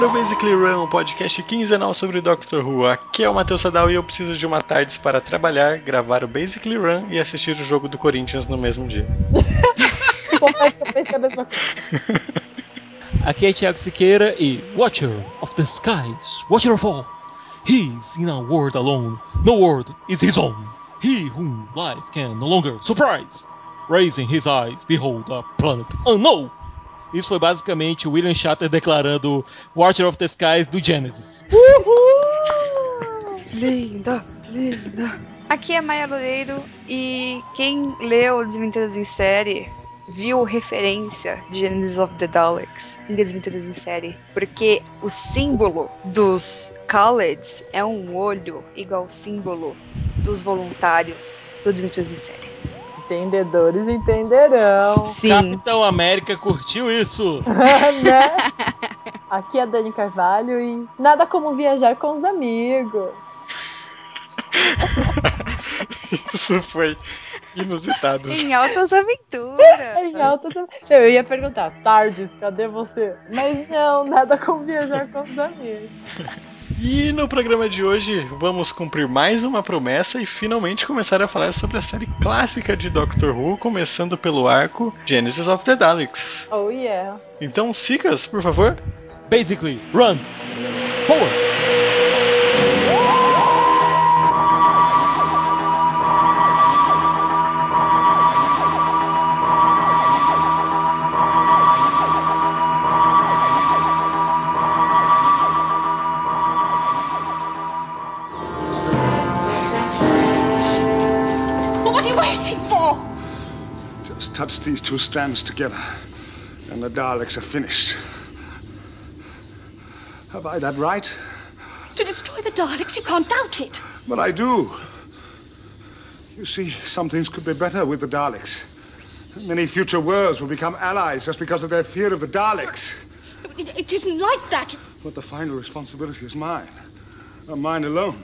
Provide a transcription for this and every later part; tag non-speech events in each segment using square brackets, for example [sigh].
para o Basically Run, podcast quinzenal sobre Doctor Who. Aqui é o Matheus Sadal e eu preciso de uma tarde para trabalhar, gravar o Basically Run e assistir o jogo do Corinthians no mesmo dia. [laughs] Confesso que eu pensei a mesma coisa. [laughs] Aqui é Thiago Siqueira e Watcher of the Skies, Watcher of all. He's in a world alone, no world is his own. He whom life can no longer surprise. Raising his eyes, behold a planet unknown. Isso foi basicamente o William Shatter declarando Watcher of the Skies do Genesis. Linda, linda. Aqui é Maia Loureiro e quem leu Desmentidas em Série viu referência de Genesis of the Daleks em Desmentidas em Série, porque o símbolo dos Khaleds é um olho igual ao símbolo dos voluntários do Desmentidas em Série. Entendedores entenderão. Sim. Capitão América curtiu isso. [laughs] né? Aqui é a Dani Carvalho e nada como viajar com os amigos. [laughs] Isso foi inusitado. Em altas aventuras. Em altas- Eu ia perguntar, Tardes, cadê você? Mas não, nada como viajar com os amigos. E no programa de hoje vamos cumprir mais uma promessa e finalmente começar a falar sobre a série clássica de Doctor Who, começando pelo arco Genesis of the Daleks. Oh yeah. Então, sigas, por favor. Basically, run forward. Just these two strands together, and the Daleks are finished. Have I that right? To destroy the Daleks, you can't doubt it. But I do. You see, some things could be better with the Daleks. Many future worlds will become allies just because of their fear of the Daleks. It, it isn't like that. But the final responsibility is mine, and mine alone.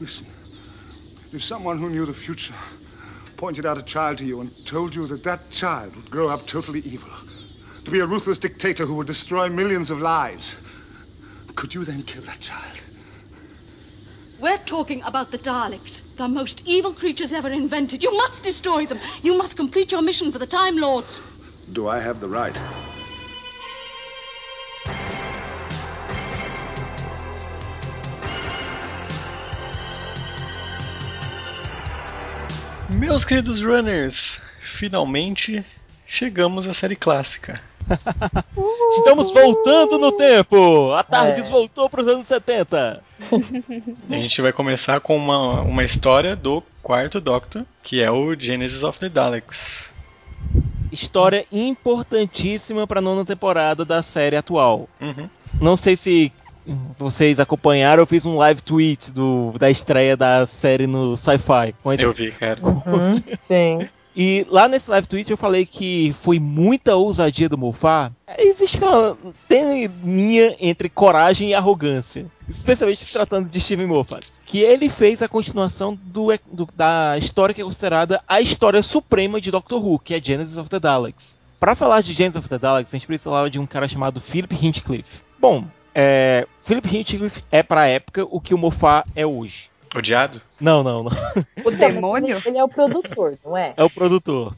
Listen, if someone who knew the future pointed out a child to you and told you that that child would grow up totally evil, to be a ruthless dictator who would destroy millions of lives, could you then kill that child? We're talking about the Daleks, the most evil creatures ever invented. You must destroy them. You must complete your mission for the Time Lords. Do I have the right? Meus queridos runners, finalmente chegamos à série clássica. [laughs] Estamos voltando no tempo. A Tardes É. voltou para os anos 70. [laughs] A gente vai começar com uma, uma história do quarto Doctor, que é o Genesis of the Daleks. História importantíssima para a nona temporada da série atual. Uhum. Não sei se vocês acompanharam, eu fiz um live tweet do, da estreia da série no Sci-Fi. Eu vi, cara. [laughs] Uhum, sim. E lá nesse live tweet eu falei que foi muita ousadia do Moffat. Existe uma tênue linha entre coragem e arrogância. Especialmente se tratando de Steven Moffat. Que ele fez a continuação do, do- da história que é considerada a história suprema de Doctor Who, que é Genesis of the Daleks. Para falar de Genesis of the Daleks, a gente precisava de um cara chamado Philip Hinchcliffe. Bom, é, Philip Hinchcliffe é pra época o que o Moffat é hoje. Odiado? Não, não, não. O demônio? Ele é o produtor, não é? É o produtor.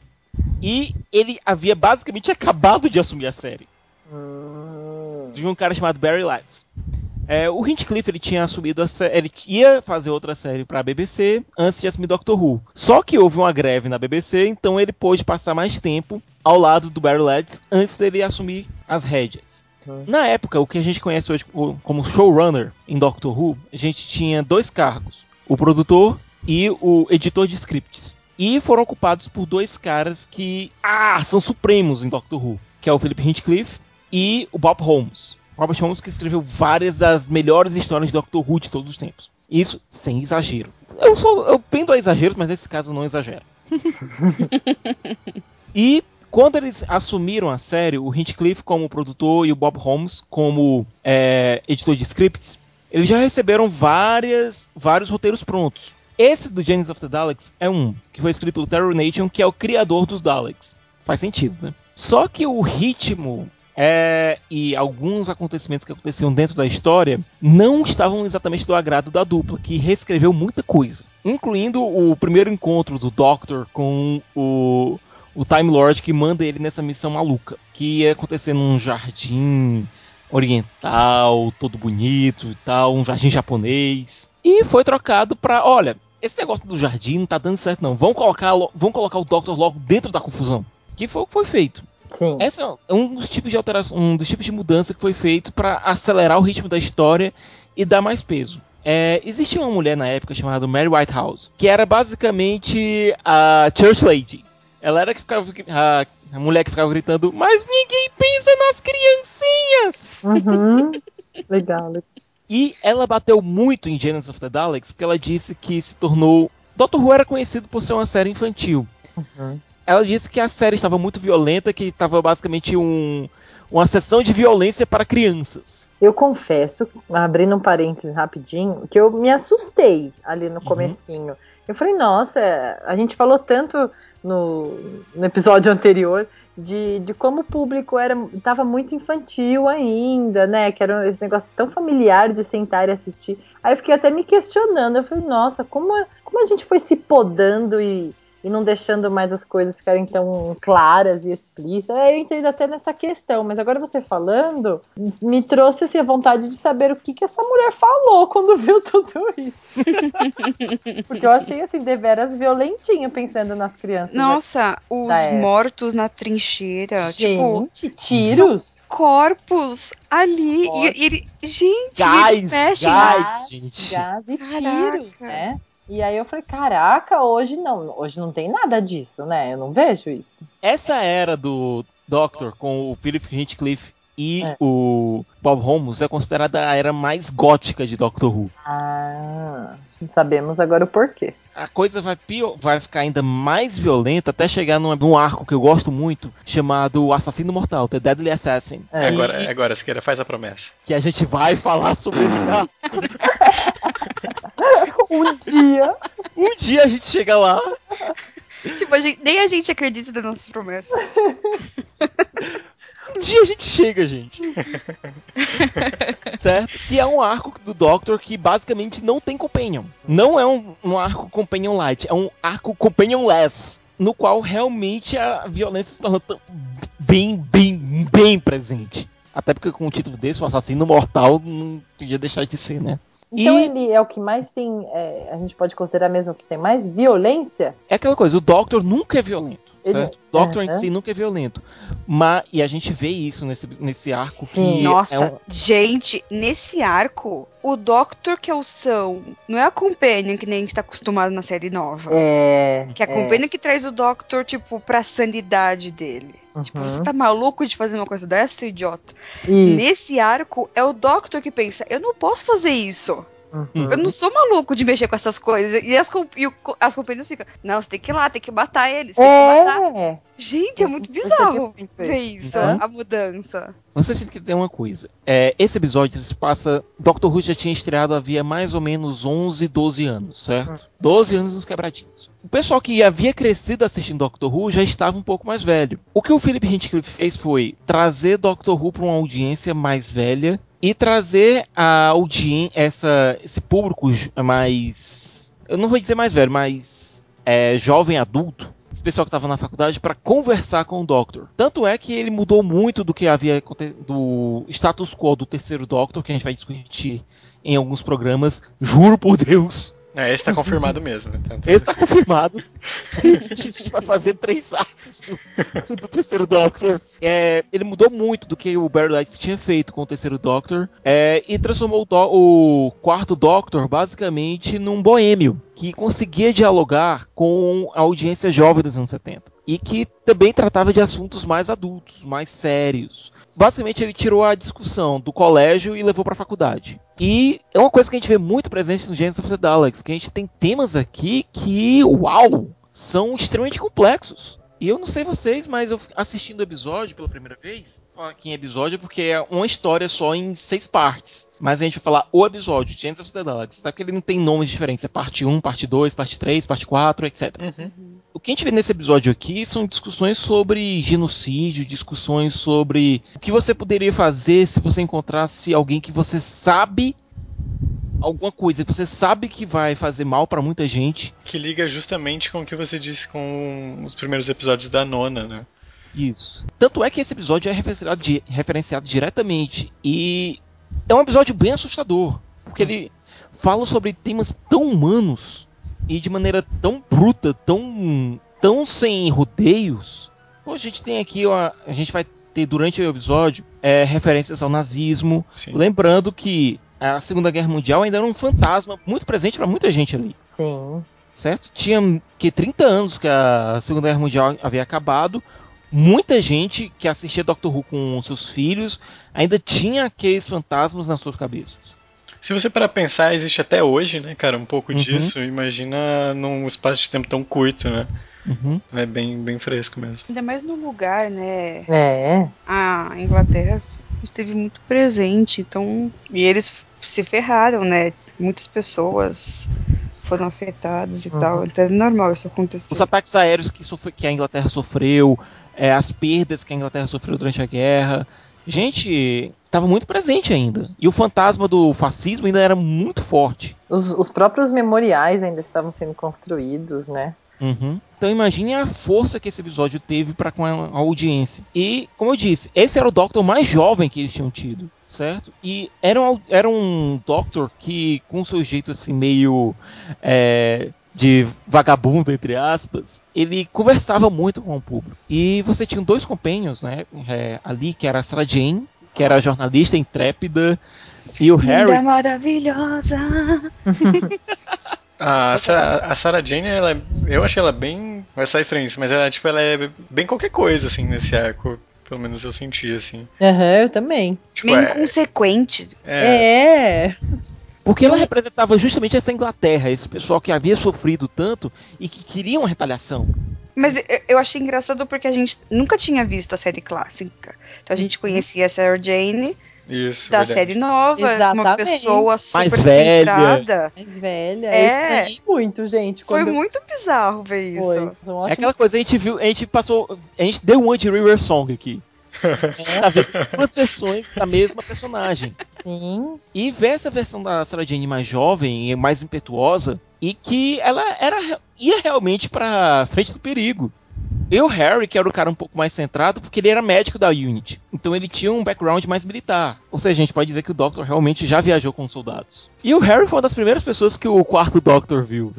E ele havia basicamente acabado de assumir a série. Hum. De um cara chamado Barry Letts. É, o Hinchcliffe ele tinha assumido a série. Ele ia fazer outra série pra BBC antes de assumir Doctor Who. Só que houve uma greve na BBC, então ele pôde passar mais tempo ao lado do Barry Letts antes dele assumir as rédeas. Hum. Na época, o que a gente conhece hoje como- showrunner em Doctor Who, a gente tinha dois cargos: o produtor e o editor de scripts. E foram ocupados por dois caras que ah, são supremos em Doctor Who, que é o Philip Hinchcliffe e o Bob Holmes. Robert Holmes que escreveu várias das melhores histórias de Doctor Who de todos os tempos. Isso sem exagero. Eu sou eu pendo a exageros, mas nesse caso não exagero. [laughs] e quando eles assumiram a série, o Hinchcliffe como produtor e o Bob Holmes como é, editor de scripts, eles já receberam várias, vários roteiros prontos. Esse do Genesis of the Daleks é um, que foi escrito pelo Terry Nation, que é o criador dos Daleks. Faz sentido, né? Só que o ritmo É, e alguns acontecimentos que aconteciam dentro da história não estavam exatamente do agrado da dupla, que reescreveu muita coisa, incluindo o primeiro encontro do Doctor com o, o Time Lord que manda ele nessa missão maluca, que ia acontecer num jardim oriental, todo bonito e tal, um jardim japonês. E foi trocado pra, olha, esse negócio do jardim não tá dando certo não. Vamos colocar, lo- vamos colocar o Doctor logo dentro da confusão. Que foi o que foi feito. Sim. Esse é um dos tipos de alteração, um dos tipos de mudança que foi feito para acelerar o ritmo da história e dar mais peso. É, existia uma mulher na época chamada Mary Whitehouse, que era basicamente a Church Lady. Ela era que ficava a, a mulher que ficava gritando, mas ninguém pensa nas criancinhas! Uhum. [laughs] Legal. E ela bateu muito em Genesis of the Daleks porque ela disse que se tornou. Doctor Who era conhecido por ser uma série infantil. Uhum. Ela disse que a série estava muito violenta, que estava basicamente um, uma sessão de violência para crianças. Eu confesso, abrindo um parênteses rapidinho, que eu me assustei ali no comecinho. Eu falei, nossa, a gente falou tanto no, no episódio anterior de, de como o público era estava muito infantil ainda, né? Que era esse negócio tão familiar de sentar e assistir. Aí eu fiquei até me questionando. Eu falei, nossa, como, como a gente foi se podando e, e não deixando mais as coisas ficarem tão claras e explícitas. Eu entendo até nessa questão, mas agora você falando, me trouxe assim, a vontade de saber o que, que essa mulher falou quando viu [laughs] tudo isso. [laughs] Porque eu achei assim, deveras violentinho pensando nas crianças. Nossa, os Da mortos na trincheira. Tipo, Gente, tiros? corpos ali. E, e. Gente, Gás, eles mexem. gás. gente. Gás e tiros, né? E aí eu falei, caraca, hoje não, hoje não tem nada disso, né? Eu não vejo isso. Essa era do Doctor com o Philip Hinchcliffe e É. o Bob Holmes é considerada a era mais gótica de Doctor Who. Ah, sabemos agora o porquê. A coisa vai, pior, vai ficar ainda mais violenta até chegar num, num arco que eu gosto muito, chamado Assassino Mortal, The Deadly Assassin. É. Que- Agora, agora, Siqueira, faz a promessa. que a gente vai falar sobre esse arco. [laughs] Um dia. Um dia a gente chega lá. Tipo, a gente- nem a gente acredita nas nossas promessas. Um dia a gente chega, gente. certo? Que é um arco do Doctor que basicamente não tem companion. Não é um, um arco companion light, é um arco companionless. No qual realmente a violência se torna bem, bem, bem presente. Até porque com o título desse, o assassino mortal, não podia deixar de ser, né? Então E- ele é o que mais tem. é, a gente pode considerar mesmo que tem mais violência? É aquela coisa, o Doctor nunca é violento, Ele- certo? O Doctor em Aham. si nunca é violento. Mas, e a gente vê isso nesse, nesse arco Sim. que Nossa, é um, gente, nesse arco, o Doctor que é o São não é a Companion que nem a gente tá acostumado na série nova. É. Que é a Companion que traz o Doctor, tipo, pra sanidade dele. Tipo, você tá maluco de fazer uma coisa dessa, idiota? Isso. Nesse arco, é o Doctor que pensa, eu não posso fazer isso. Uhum. Eu não sou maluco de mexer com essas coisas. E as, e o- as companhias ficam, não, você tem que ir lá, tem que matar eles, tem que matar. É. Gente, é muito Você bizarro tem ver isso, Uhum. a mudança. Vocês têm que ter uma coisa. É, esse episódio se passa. Doctor Who já tinha estreado havia mais ou menos 11, 12 anos, certo? 12 anos nos quebradinhos. O pessoal que havia crescido assistindo Doctor Who já estava um pouco mais velho. O que o Philip Hinchcliffe fez foi trazer Doctor Who para uma audiência mais velha e trazer a audiência, essa, esse público mais. Eu não vou dizer mais velho, mas. É, jovem adulto esse pessoal que estava na faculdade para conversar com o Doctor. Tanto é que ele mudou muito do que havia do status quo do terceiro Doctor, que a gente vai discutir em alguns programas. Juro por Deus, É, esse tá [laughs] confirmado mesmo. Então, esse está confirmado. [laughs] a gente vai fazer três arcos do, do terceiro Doctor. É, ele mudou muito do que o Barry Lights tinha feito com o terceiro Doctor é, e transformou o, o quarto Doctor basicamente num boêmio que conseguia dialogar com a audiência jovem dos anos 70 e que também tratava de assuntos mais adultos, mais sérios. Basicamente, ele tirou a discussão do colégio e levou para a faculdade. E é uma coisa que a gente vê muito presente no Genesis of the Daleks, que a gente tem temas aqui que, uau, são extremamente complexos. E eu não sei vocês, mas eu assistindo o episódio pela primeira vez, aqui em episódio, porque é uma história só em seis partes. Mas a gente vai falar o episódio, Genesis of the Daleks, tá? Porque ele não tem nomes diferentes, é parte 1, parte 2, parte 3, parte 4, etc. Uhum. O que a gente vê nesse episódio aqui são discussões sobre genocídio, discussões sobre o que você poderia fazer se você encontrasse alguém que você sabe alguma coisa que você sabe que vai fazer mal pra muita gente. Que liga justamente com o que você disse com os primeiros episódios da nona, né? Isso. Tanto é que esse episódio é referenciado, referenciado diretamente. E é um episódio bem assustador. Porque ele fala sobre temas tão humanos e de maneira tão bruta, tão, tão sem rodeios. Pô, a gente tem aqui, ó, a gente vai ter durante o episódio é, referências ao nazismo. Sim. Lembrando que a Segunda Guerra Mundial ainda era um fantasma muito presente pra muita gente ali Sim. certo? Tinha que 30 anos que a Segunda Guerra Mundial havia acabado. Muita gente que assistia Doctor Who com seus filhos ainda tinha aqueles fantasmas nas suas cabeças. Se você parar pra pensar, existe até hoje, né, cara, um pouco Uhum. disso. Imagina num espaço de tempo tão curto, né? É bem, bem fresco mesmo. Ainda mais no lugar, né? É. A Inglaterra esteve muito presente, então. E eles se ferraram, né? Muitas pessoas foram afetadas e Uhum. tal. Então é normal isso acontecer. Os ataques aéreos que, sofre- que a Inglaterra sofreu, é, as perdas que a Inglaterra sofreu durante a guerra. Gente, estava muito presente ainda. E o fantasma do fascismo ainda era muito forte. Os, os próprios memoriais ainda estavam sendo construídos, né? Uhum. Então imagine a força que esse episódio teve para com a audiência. E, como eu disse, esse era o Doctor mais jovem que eles tinham tido, certo? E era um, era um Doctor que, com seu jeito assim meio é, de vagabundo, entre aspas, ele conversava muito com o público. E você tinha dois companions, né? é, ali, que era a Sarah Jane, que era a jornalista intrépida, e o Harry. Linda, maravilhosa. [laughs] A, Sa- a Sarah Jane, ela, é- eu achei ela bem. Não é só estranho isso, mas ela, tipo, ela é bem qualquer coisa, assim, nesse arco. Pelo menos eu senti, assim. Aham, eu também. Tipo, Meio é, inconsequente. é, É. Porque ela representava justamente essa Inglaterra, esse pessoal que havia sofrido tanto e que queria uma retaliação. Mas eu- eu achei engraçado porque a gente nunca tinha visto a série clássica. Então a gente conhecia a Sarah Jane isso. da verdade. série nova, uma Exatamente. pessoa super velha. centrada. Mais velha. É. Muito, gente. Foi muito bizarro ver isso. Foi. Foi um É aquela coisa, a gente viu, a gente passou, a gente deu uma de River Song aqui. [laughs] Tá vendo duas versões da mesma personagem. sim. E ver essa versão da Sarah Jane mais jovem e mais impetuosa e que ela era ia realmente pra frente do perigo. E o Harry, que era o cara um pouco mais centrado, porque ele era médico da Unity. Então ele tinha um background mais militar. Ou seja, a gente pode dizer que o Doctor realmente já viajou com soldados. E o Harry foi uma das primeiras pessoas que o quarto Doctor viu.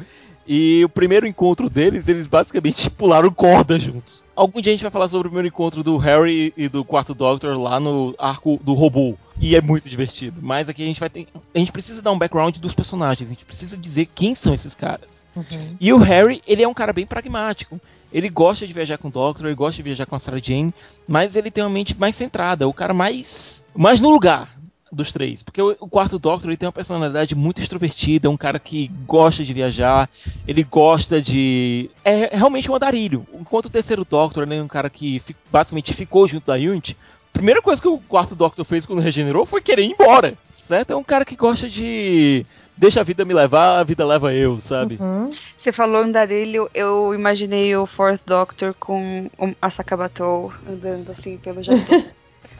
E o primeiro encontro deles, eles basicamente [laughs] pularam corda juntos. Algum dia a gente vai falar sobre o primeiro encontro do Harry e do quarto Doctor lá no arco do robô. E é muito divertido. Mas aqui a gente vai ter. A gente precisa dar um background dos personagens. A gente precisa dizer quem são esses caras. Uhum. E o Harry, ele é um cara bem pragmático. Ele gosta de viajar com o Doctor, ele gosta de viajar com a Sarah Jane, mas ele tem uma mente mais centrada, o cara mais mais no lugar dos três, porque o, quarto Doctor ele tem uma personalidade muito extrovertida, um cara que gosta de viajar, ele gosta de é realmente um andarilho. Enquanto o terceiro Doctor ele é um cara que basicamente ficou junto da Unity, a primeira coisa que o quarto Doctor fez quando regenerou foi querer ir embora, certo? É um cara que gosta de deixa a vida me levar, a vida leva eu, sabe? Uhum. Você falou andarilho, eu imaginei o Fourth Doctor com um- a Sakabatou andando assim pelo jardim. [laughs]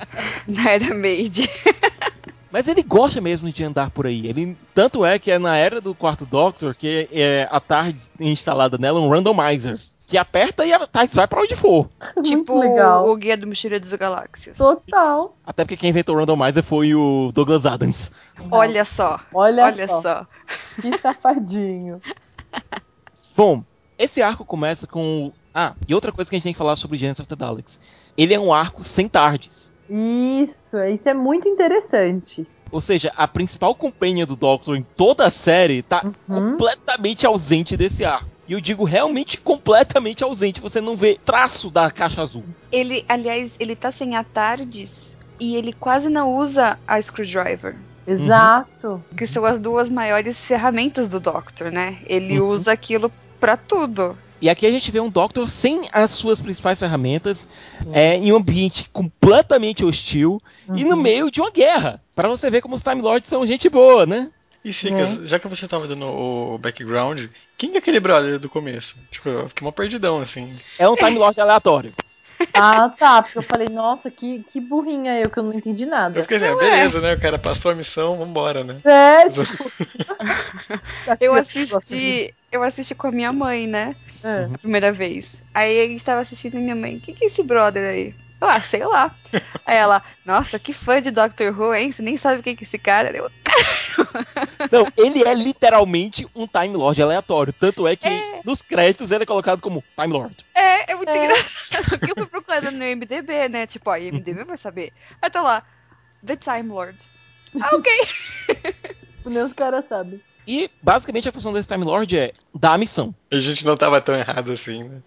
[laughs] Na era Made. [laughs] Mas ele gosta mesmo de andar por aí. Ele tanto é que é na era do quarto Doctor que é a tarde instalada nela um randomizer que aperta e a tarde vai pra onde for. [laughs] tipo legal. o Guia do Mochileiro das Galáxias. Total. Até porque quem inventou o randomizer foi o Douglas Adams. Olha só. Olha, Olha só. só. Que safadinho. [laughs] Bom, esse arco começa com ah e outra coisa que a gente tem que falar sobre Genesis of the Daleks. Ele é um arco sem tardes. Isso, isso é muito interessante. Ou seja, a principal companhia do Doctor em toda a série tá Uhum. completamente ausente desse arco. E eu digo realmente completamente ausente. Você não vê traço da caixa azul. Ele, aliás, ele tá sem a Tardes e ele quase não usa a Screwdriver. Exato. Que são as duas maiores ferramentas do Doctor, né? Ele Uhum. usa aquilo pra tudo. E aqui a gente vê um Doctor sem as suas principais ferramentas, é, em um ambiente completamente hostil e no meio de uma guerra. Pra você ver como os Time Lords são gente boa, né? E Sicas, já que você tava dando o background, quem é aquele brother do começo? Tipo, eu fiquei uma perdidão, assim. É um Time Lord aleatório. Ah, tá. Porque eu falei, nossa, que, que burrinha eu, que eu não entendi Eu nada. fiquei assim, ah, beleza, né? O cara passou a missão, vambora, né? É, [laughs] tipo. [laughs] Eu [laughs] assisti. Eu assisti com a minha mãe, né? É. A primeira vez. Aí a gente tava assistindo e minha mãe, o que, que é esse brother aí? Eu, ah, sei lá. Aí ela, nossa, que fã de Doctor Who, hein? Você nem sabe quem que é esse cara. Eu, [laughs] Não, ele é literalmente um Time Lord aleatório. Tanto é que nos créditos ele é colocado como Time Lord. é, é muito É. engraçado. Porque eu fui procurando no IMDB, né? Tipo, ó, IMDB vai saber. Aí tá lá, The Time Lord. Ah, ok. Nem [laughs] os caras sabem. E basicamente a função desse Time Lord é dar a missão. A gente não tava tão errado assim, né?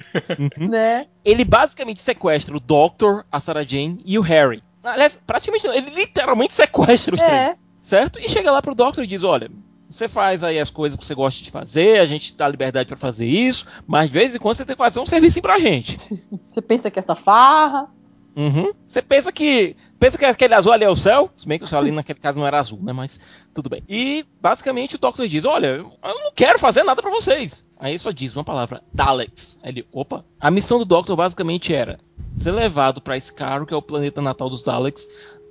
Né? Ele basicamente sequestra o Doctor, a Sarah Jane e o Harry. Aliás, praticamente não, ele literalmente sequestra os É. três. Certo? E chega lá pro Doctor e diz: olha. Você faz aí as coisas que você gosta de fazer, a gente dá liberdade pra fazer isso, mas de vez em quando você tem que fazer um serviço pra gente. [laughs] Você pensa que é essa farra. Uhum. Você pensa que. Pensa que aquele azul ali é o céu? Se bem que o céu ali naquele caso não era azul, né? Mas tudo bem. E basicamente o Doctor diz: Olha, eu não quero fazer nada pra vocês. Aí só diz uma palavra: Daleks. Aí ele, opa. A missão do Doctor basicamente era ser levado pra Scarrow, que é o planeta natal dos Daleks,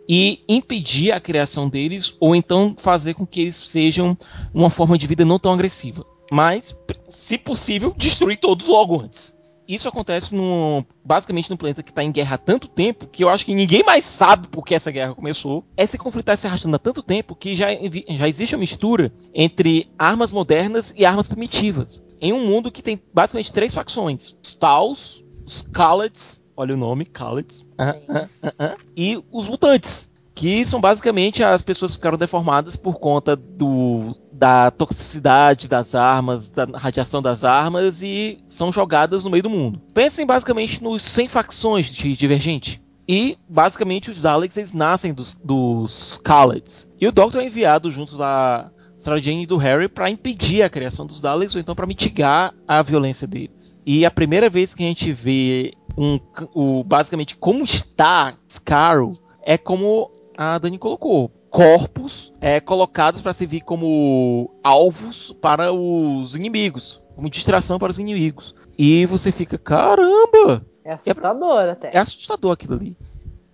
e impedir a criação deles, ou então fazer com que eles sejam uma forma de vida não tão agressiva. Mas, se possível, destruir todos logo antes. Isso acontece no, basicamente num planeta que está em guerra há tanto tempo que eu acho que ninguém mais sabe por que essa guerra começou. Esse conflito está se arrastando há tanto tempo que já, já existe uma mistura entre armas modernas e armas primitivas. Em um mundo que tem basicamente três facções: os Taus, os Kaleds, olha o nome, Kaleds, ah, ah, ah, e os mutantes. Que são basicamente as pessoas que ficaram deformadas por conta do, da toxicidade das armas, da radiação das armas e são jogadas no meio do mundo. Pensem basicamente nos 100 facções de Divergente. E, basicamente, os Daleks eles nascem dos, dos Kaleds. E o Doctor é enviado junto da Sarah Jane e do Harry para impedir a criação dos Daleks ou então para mitigar a violência deles. E a primeira vez que a gente vê um, o, basicamente como está Scarrow é como a Dani colocou. Corpos é, colocados para servir como alvos para os inimigos, como distração para os inimigos. E você fica, caramba! É assustador até. É assustador aquilo ali.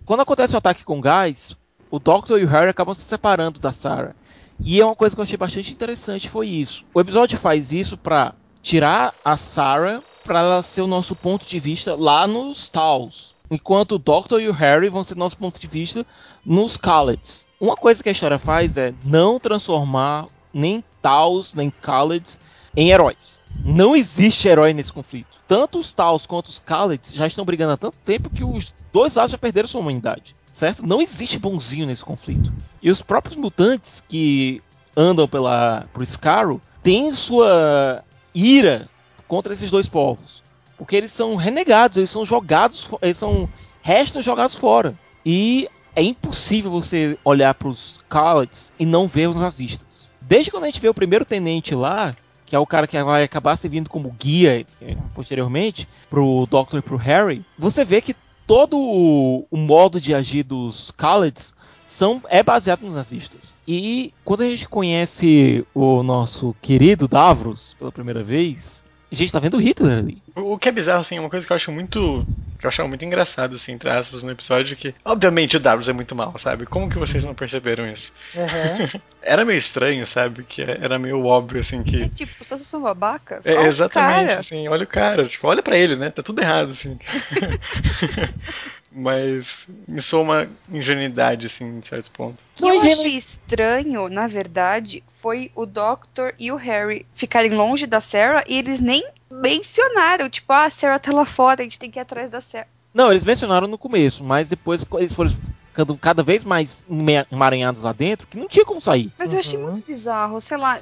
Quando acontece um ataque com gás, o Doctor e o Harry acabam se separando da Sarah. E é uma coisa que eu achei bastante interessante foi isso. O episódio faz isso pra tirar a Sarah pra ela ser o nosso ponto de vista lá nos Taus. Enquanto o Doctor e o Harry vão ser nosso ponto de vista nos Kaleds. Uma coisa que a história faz é não transformar nem Taus nem Kaleds em heróis. Não existe herói nesse conflito. Tanto os Taus quanto os Kaleds já estão brigando há tanto tempo que os dois lados já perderam sua humanidade. Certo? Não existe bonzinho nesse conflito. E os próprios mutantes que andam pela por Scarrow têm sua ira contra esses dois povos. Porque eles são renegados, eles são jogados, eles são restos jogados fora. E é impossível você olhar para os Kaleds e não ver os nazistas. Desde quando a gente vê o primeiro tenente lá, que é o cara que vai acabar servindo como guia eh, posteriormente pro Doctor e pro Harry, você vê que todo o, o modo de agir dos Kaleds são, é baseado nos nazistas. E quando a gente conhece o nosso querido Davros pela primeira vez, a gente tá vendo Hitler ali. O o que é bizarro, assim, é uma coisa que eu acho muito. que eu achava muito engraçado, assim, entre aspas, no episódio, que, obviamente, o Davros é muito mal, sabe? Como que vocês não perceberam isso? Uhum. [laughs] Era meio estranho, sabe? Que era meio óbvio, assim, É que. tipo, vocês são babacas? É, o exatamente, cara. assim, olha o cara, tipo, olha pra ele, né? Tá tudo errado, assim. [laughs] Mas isso é uma ingenuidade, assim, em certo ponto. O que eu achei estranho, na verdade, foi o Doctor e o Harry ficarem longe da Sarah e eles nem mencionaram, tipo, ah, a Sarah tá lá fora, a gente tem que ir atrás da Sarah. Não, eles mencionaram no começo, mas depois eles foram ficando cada vez mais ema- emaranhados lá dentro, que não tinha como sair. Mas eu achei Uhum. muito bizarro, sei lá.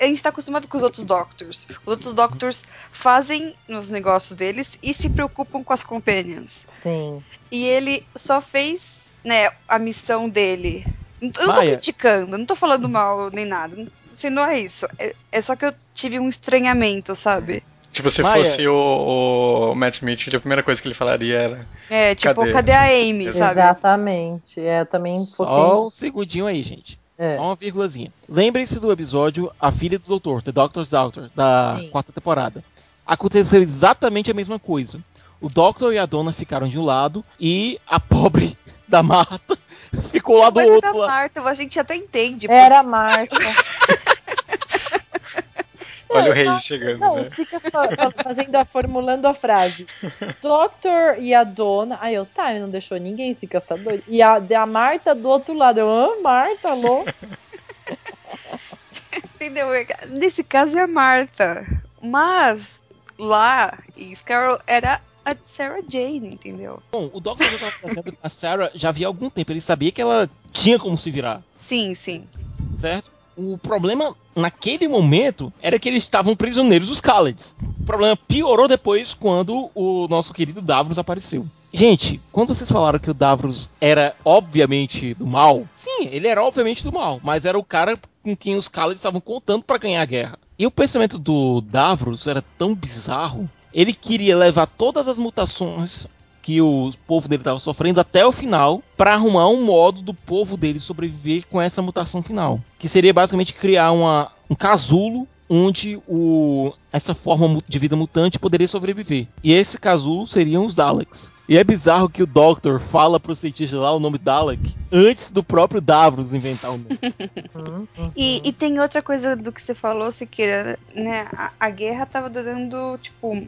A gente tá acostumado com os outros Doctors. Os outros Doctors fazem nos negócios deles e se preocupam com as companions. Sim. E ele só fez, né, a missão dele. Eu não tô Maia. criticando, não tô falando mal nem nada. Se não é isso. É, é só que eu tive um estranhamento, sabe? Tipo, se Maia. fosse o, o Matt Smith, a primeira coisa que ele falaria era. É, tipo, Cadê? cadê, a Amy, sabe? Exatamente. É, eu também Só um segundinho aí, gente. É. Só uma vírgulazinha. Lembrem-se do episódio A Filha do Doutor, The Doctor's Daughter, da Sim. quarta temporada. Aconteceu exatamente a mesma coisa. O Doctor e a Dona ficaram de um lado e a pobre [laughs] da Marta [laughs] ficou lá do Mas outro lado. Marta, a gente até entende. Era a Marta. [laughs] Olha o rei chegando, Não, né? fica só fazendo a, formulando a frase. [laughs] Doctor e a dona. Aí eu, tá, ele não deixou ninguém se gastar doido. E a, a Marta do outro lado. Eu, ah, Marta, louco. [laughs] Entendeu? Nesse caso é a Marta. Mas lá em Scarrow era a Sarah Jane, entendeu? Bom, o Doctor já estava trazendo a Sarah já havia algum tempo. Ele sabia que ela tinha como se virar, Sim, sim. certo? O problema naquele momento era que eles estavam prisioneiros dos Khaleds. O problema piorou depois quando o nosso querido Davros apareceu. Gente, quando vocês falaram que o Davros era obviamente do mal, sim, ele era obviamente do mal, mas era o cara com quem os Khaleds estavam contando para ganhar a guerra. E o pensamento do Davros era tão bizarro, ele queria levar todas as mutações que o povo dele estava sofrendo até o final para arrumar um modo do povo dele sobreviver com essa mutação final, que seria basicamente criar uma, um casulo onde o, essa forma de vida mutante poderia sobreviver. E esse casulo seriam os Daleks. E é bizarro que o Doctor fala pro cientista lá o nome Dalek antes do próprio Davros inventar o nome. [laughs] E, e tem outra coisa do que você falou, Siqueira, né? A, a guerra tava durando, tipo,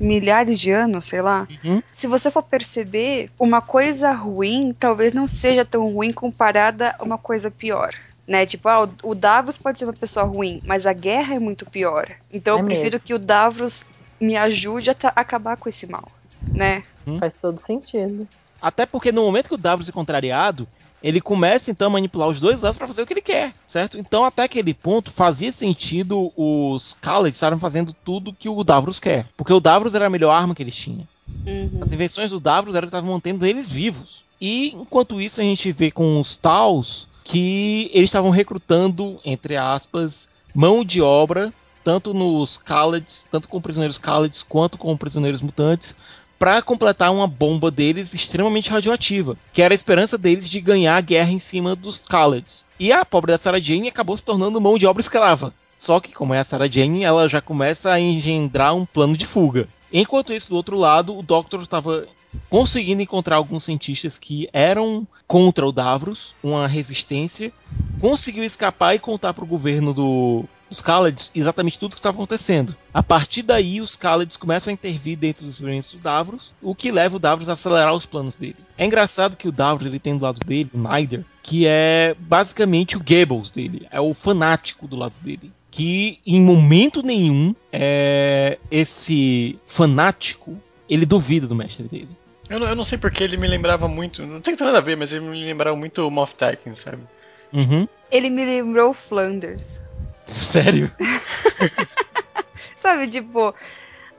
milhares de anos, sei lá. Uhum. Se você for perceber, uma coisa ruim talvez não seja tão ruim comparada a uma coisa pior. Né? Tipo, ah, o Davros pode ser uma pessoa ruim, mas a guerra é muito pior. Então É eu prefiro mesmo. que o Davros me ajude a acabar com esse mal, né? Faz todo sentido. Até porque no momento que o Davros é contrariado, ele começa então a manipular os dois lados para fazer o que ele quer, certo? Então até aquele ponto fazia sentido os Khaled estarem fazendo tudo que o Davros quer, porque o Davros era a melhor arma que eles tinham. Uhum. As invenções do Davros eram que estavam mantendo eles vivos. E enquanto isso a gente vê com os Taus que eles estavam recrutando, entre aspas, mão de obra, tanto nos Khaleds, tanto com prisioneiros Khaleds quanto com prisioneiros mutantes, para completar uma bomba deles extremamente radioativa, que era a esperança deles de ganhar a guerra em cima dos Khaleds. E a pobre da Sarah Jane acabou se tornando mão de obra escrava. Só que, como é a Sarah Jane, ela já começa a engendrar um plano de fuga. Enquanto isso, do outro lado, o Doctor estava conseguindo encontrar alguns cientistas que eram contra o Davros, uma resistência, conseguiu escapar e contar para o governo do, dos Khaleds exatamente tudo o que estava acontecendo. A partir daí, os Khaleds começam a intervir dentro dos experimentos dos Davros, o que leva o Davros a acelerar os planos dele. É engraçado que o Davros ele tem do lado dele, o Nyder, que é basicamente o Goebbels dele, é o fanático do lado dele. Que em momento nenhum é, esse fanático ele duvida do mestre dele. Eu não, eu não sei porque ele me lembrava muito. Não sei que tem nada a ver, mas ele me lembrava muito o Moff Tarkin, sabe? Uhum. Ele me lembrou Flanders. Sério? [laughs] Sabe, tipo,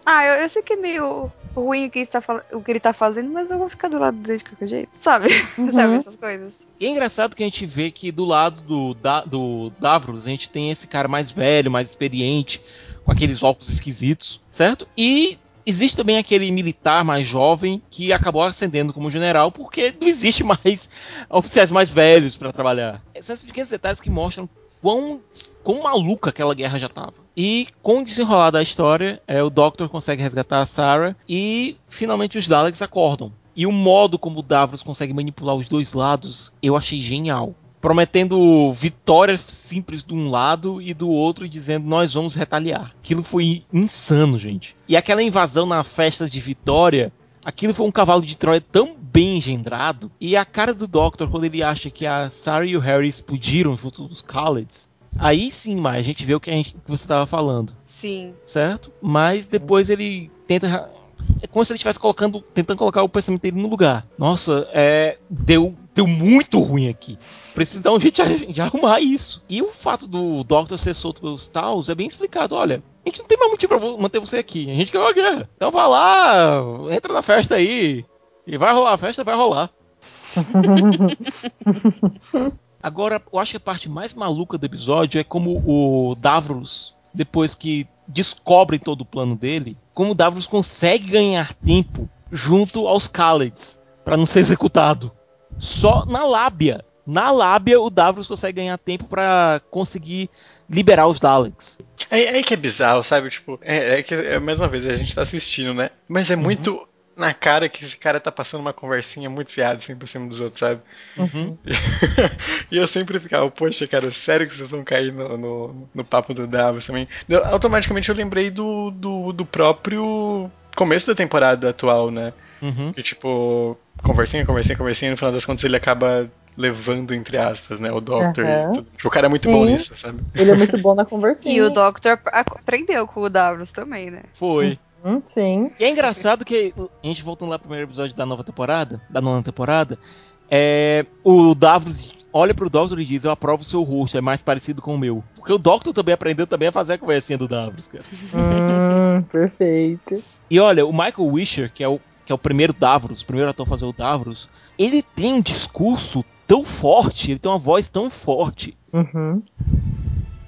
ah, eu, eu sei que é meio ruim o que, ele tá, fal- o que ele tá fazendo, mas eu vou ficar do lado dele de qualquer jeito, sabe? [laughs] sabe essas coisas? E é engraçado que a gente vê que do lado do, da, do Davros a gente tem esse cara mais velho, mais experiente, com aqueles óculos esquisitos, certo? E existe também aquele militar mais jovem que acabou ascendendo como general porque não existe mais [laughs] oficiais mais velhos para trabalhar. São esses pequenos detalhes que mostram quão, quão maluca aquela guerra já tava. E com o desenrolar da história, é, o Doctor consegue resgatar a Sarah e finalmente os Daleks acordam. E o modo como o Davros consegue manipular os dois lados, eu achei genial. Prometendo vitória simples de um lado e do outro, dizendo nós vamos retaliar. Aquilo foi insano, gente. E aquela invasão na festa de vitória, aquilo foi um cavalo de Troia tão bem engendrado. E a cara do Doctor, quando ele acha que a Sarah e o Harry explodiram junto dos Khaleds, aí sim, mais a gente vê o que, a gente, que você estava falando Sim. certo? Mas depois ele tenta. É como se ele estivesse colocando, tentando colocar o pensamento dele no lugar. Nossa, é, deu, deu muito ruim aqui. Preciso dar um jeito de, de arrumar isso. E o fato do Doctor ser solto pelos Taos é bem explicado. Olha, a gente não tem mais motivo pra manter você aqui. A gente quer uma guerra. Então vá lá, entra na festa aí. E vai rolar a festa, vai rolar. [laughs] Agora, eu acho que a parte mais maluca do episódio é como o Davros, depois que descobrem todo o plano dele, como o Davros consegue ganhar tempo junto aos Khalids para não ser executado. Só na lábia. Na lábia, o Davros consegue ganhar tempo para conseguir liberar os Daleks. É, é aí que é bizarro, sabe? Tipo, é, é que, é, mais uma vez, a gente tá assistindo, né? Mas é muito na cara que esse cara tá passando uma conversinha muito fiada assim por cima dos outros, sabe? Uhum. [laughs] e eu sempre ficava, poxa, cara, sério que vocês vão cair no, no, no papo do Davos também? Eu, automaticamente eu lembrei do, do, do próprio começo da temporada atual, né? Uhum. Que tipo, conversinha, conversinha, conversinha, no final das contas ele acaba levando, entre aspas, né? O Doctor. Uhum. e tudo. Tipo, o cara é muito Sim. bom nisso, sabe? Ele é muito bom na [laughs] conversinha. E o Doctor ap- aprendeu com o Davros também, né? Foi. Hum, sim. E é engraçado que, a gente voltando lá pro primeiro episódio da nova temporada, da nona temporada, é, o Davros olha pro Doctor e diz, eu aprovo o seu rosto, é mais parecido com o meu. Porque o Doctor também aprendeu também a fazer a conversinha do Davros, cara. Hum, [laughs] perfeito. E olha, o Michael Wisher, que é o, que é o primeiro Davros, o primeiro ator a fazer o Davros, ele tem um discurso tão forte, ele tem uma voz tão forte, Uhum.